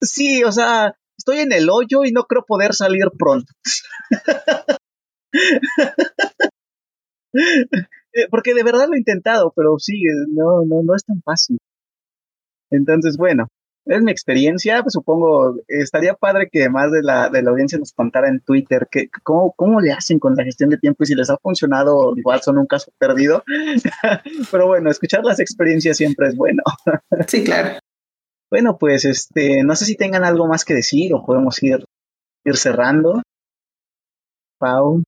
Sí, o sea, estoy en el hoyo y no creo poder salir pronto. Porque de verdad lo he intentado, pero sí, no, no, no es tan fácil. Entonces, bueno, es mi experiencia, pues supongo, estaría padre que más de la, de la audiencia nos contara en Twitter que, cómo, cómo le hacen con la gestión de tiempo y si les ha funcionado, igual son un caso perdido. Pero bueno, escuchar las experiencias siempre es bueno. Sí, claro. Bueno, pues este, no sé si tengan algo más que decir o podemos ir, ir cerrando. Pau.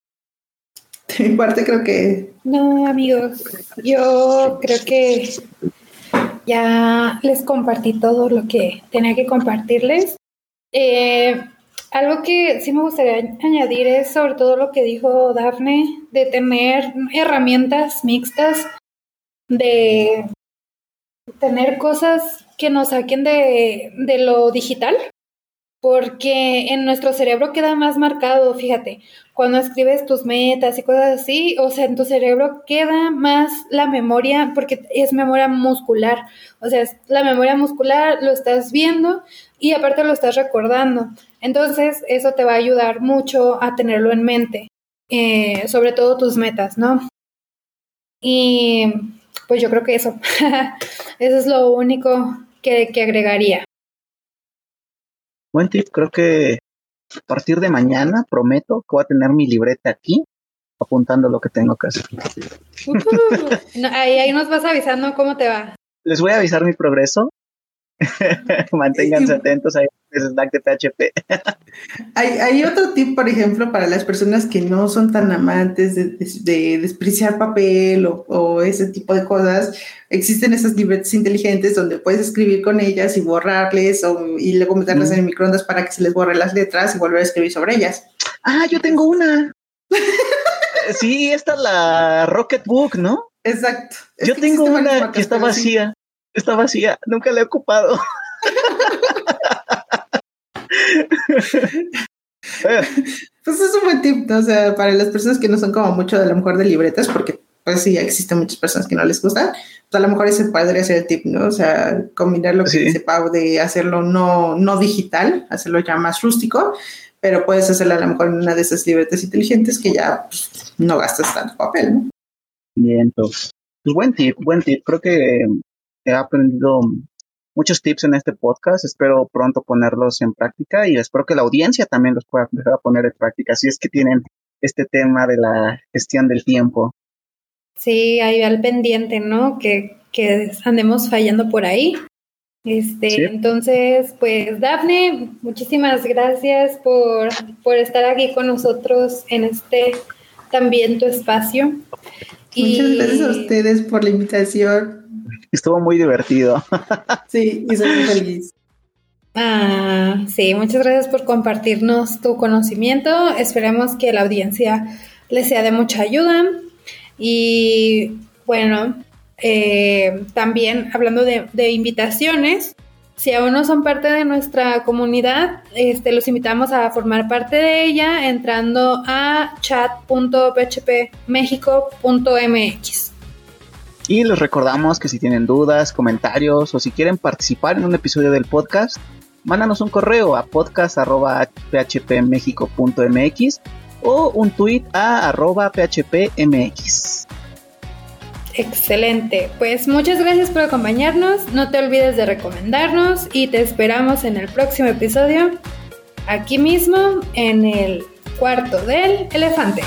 En parte creo que No, amigos, yo creo que ya les compartí todo lo que tenía que compartirles. Eh, algo que sí me gustaría añadir es sobre todo lo que dijo Dafne, de tener herramientas mixtas, de tener cosas que nos saquen de, de lo digital, porque en nuestro cerebro queda más marcado, fíjate, cuando escribes tus metas y cosas así, o sea, en tu cerebro queda más la memoria, porque es memoria muscular, o sea, es la memoria muscular lo estás viendo y aparte lo estás recordando. Entonces, eso te va a ayudar mucho a tenerlo en mente, eh, sobre todo tus metas, ¿no? Y pues yo creo que eso, eso es lo único que, que agregaría. Buen tip, creo que a partir de mañana prometo que voy a tener mi libreta aquí apuntando lo que tengo que hacer. Uh, no, ahí, ahí nos vas avisando cómo te va. Les voy a avisar mi progreso. Manténganse atentos ahí en el Slack de PHP. Hay, hay otro tip, por ejemplo, para las personas que no son tan amantes de, de- de despreciar papel o, o ese tipo de cosas. Existen esas libretas inteligentes donde puedes escribir con ellas y borrarles o, y luego meterlas Mm. en el microondas para que se les borre las letras y volver a escribir sobre ellas. Ah, yo tengo una. sí, esta es la Rocketbook, ¿no? Exacto. Es yo tengo una marcas, que está vacía. Está vacía. Nunca la he ocupado. pues es un buen tip, ¿no? O sea, para las personas que no son como mucho de lo mejor de libretas, porque pues sí, existen muchas personas que no les gustan, pues a lo mejor ese podría ser el tip, ¿no? O sea, combinar lo que dice Pau de hacerlo no, no digital, hacerlo ya más rústico, pero puedes hacerlo a lo mejor en una de esas libretas inteligentes que ya pues, no gastas tanto papel, ¿no? Bien, pues, pues buen tip, buen tip. Creo que he aprendido muchos tips en este podcast. Espero pronto ponerlos en práctica y espero que la audiencia también los pueda empezar a poner en práctica. Si es que tienen este tema de la gestión del tiempo. Sí, ahí al pendiente, ¿no? Que, que andemos fallando por ahí. Este, entonces, pues Dafne, muchísimas gracias por, por estar aquí con nosotros en este también tu espacio. Muchas gracias a ustedes por la invitación. Estuvo muy divertido. Sí, y soy muy feliz. Ah, sí, muchas gracias por compartirnos tu conocimiento. Esperemos que la audiencia les sea de mucha ayuda. Y bueno, eh, también hablando de, de, invitaciones, si aún no son parte de nuestra comunidad, este, los invitamos a formar parte de ella entrando a chat.phpmexico.mx. Y les recordamos que si tienen dudas, comentarios o si quieren participar en un episodio del podcast, mándanos un correo a podcast.phpmexico.mx o un tweet a arroba phpmx. Excelente, pues muchas gracias por acompañarnos, no te olvides de recomendarnos y te esperamos en el próximo episodio, aquí mismo en el cuarto del elefante.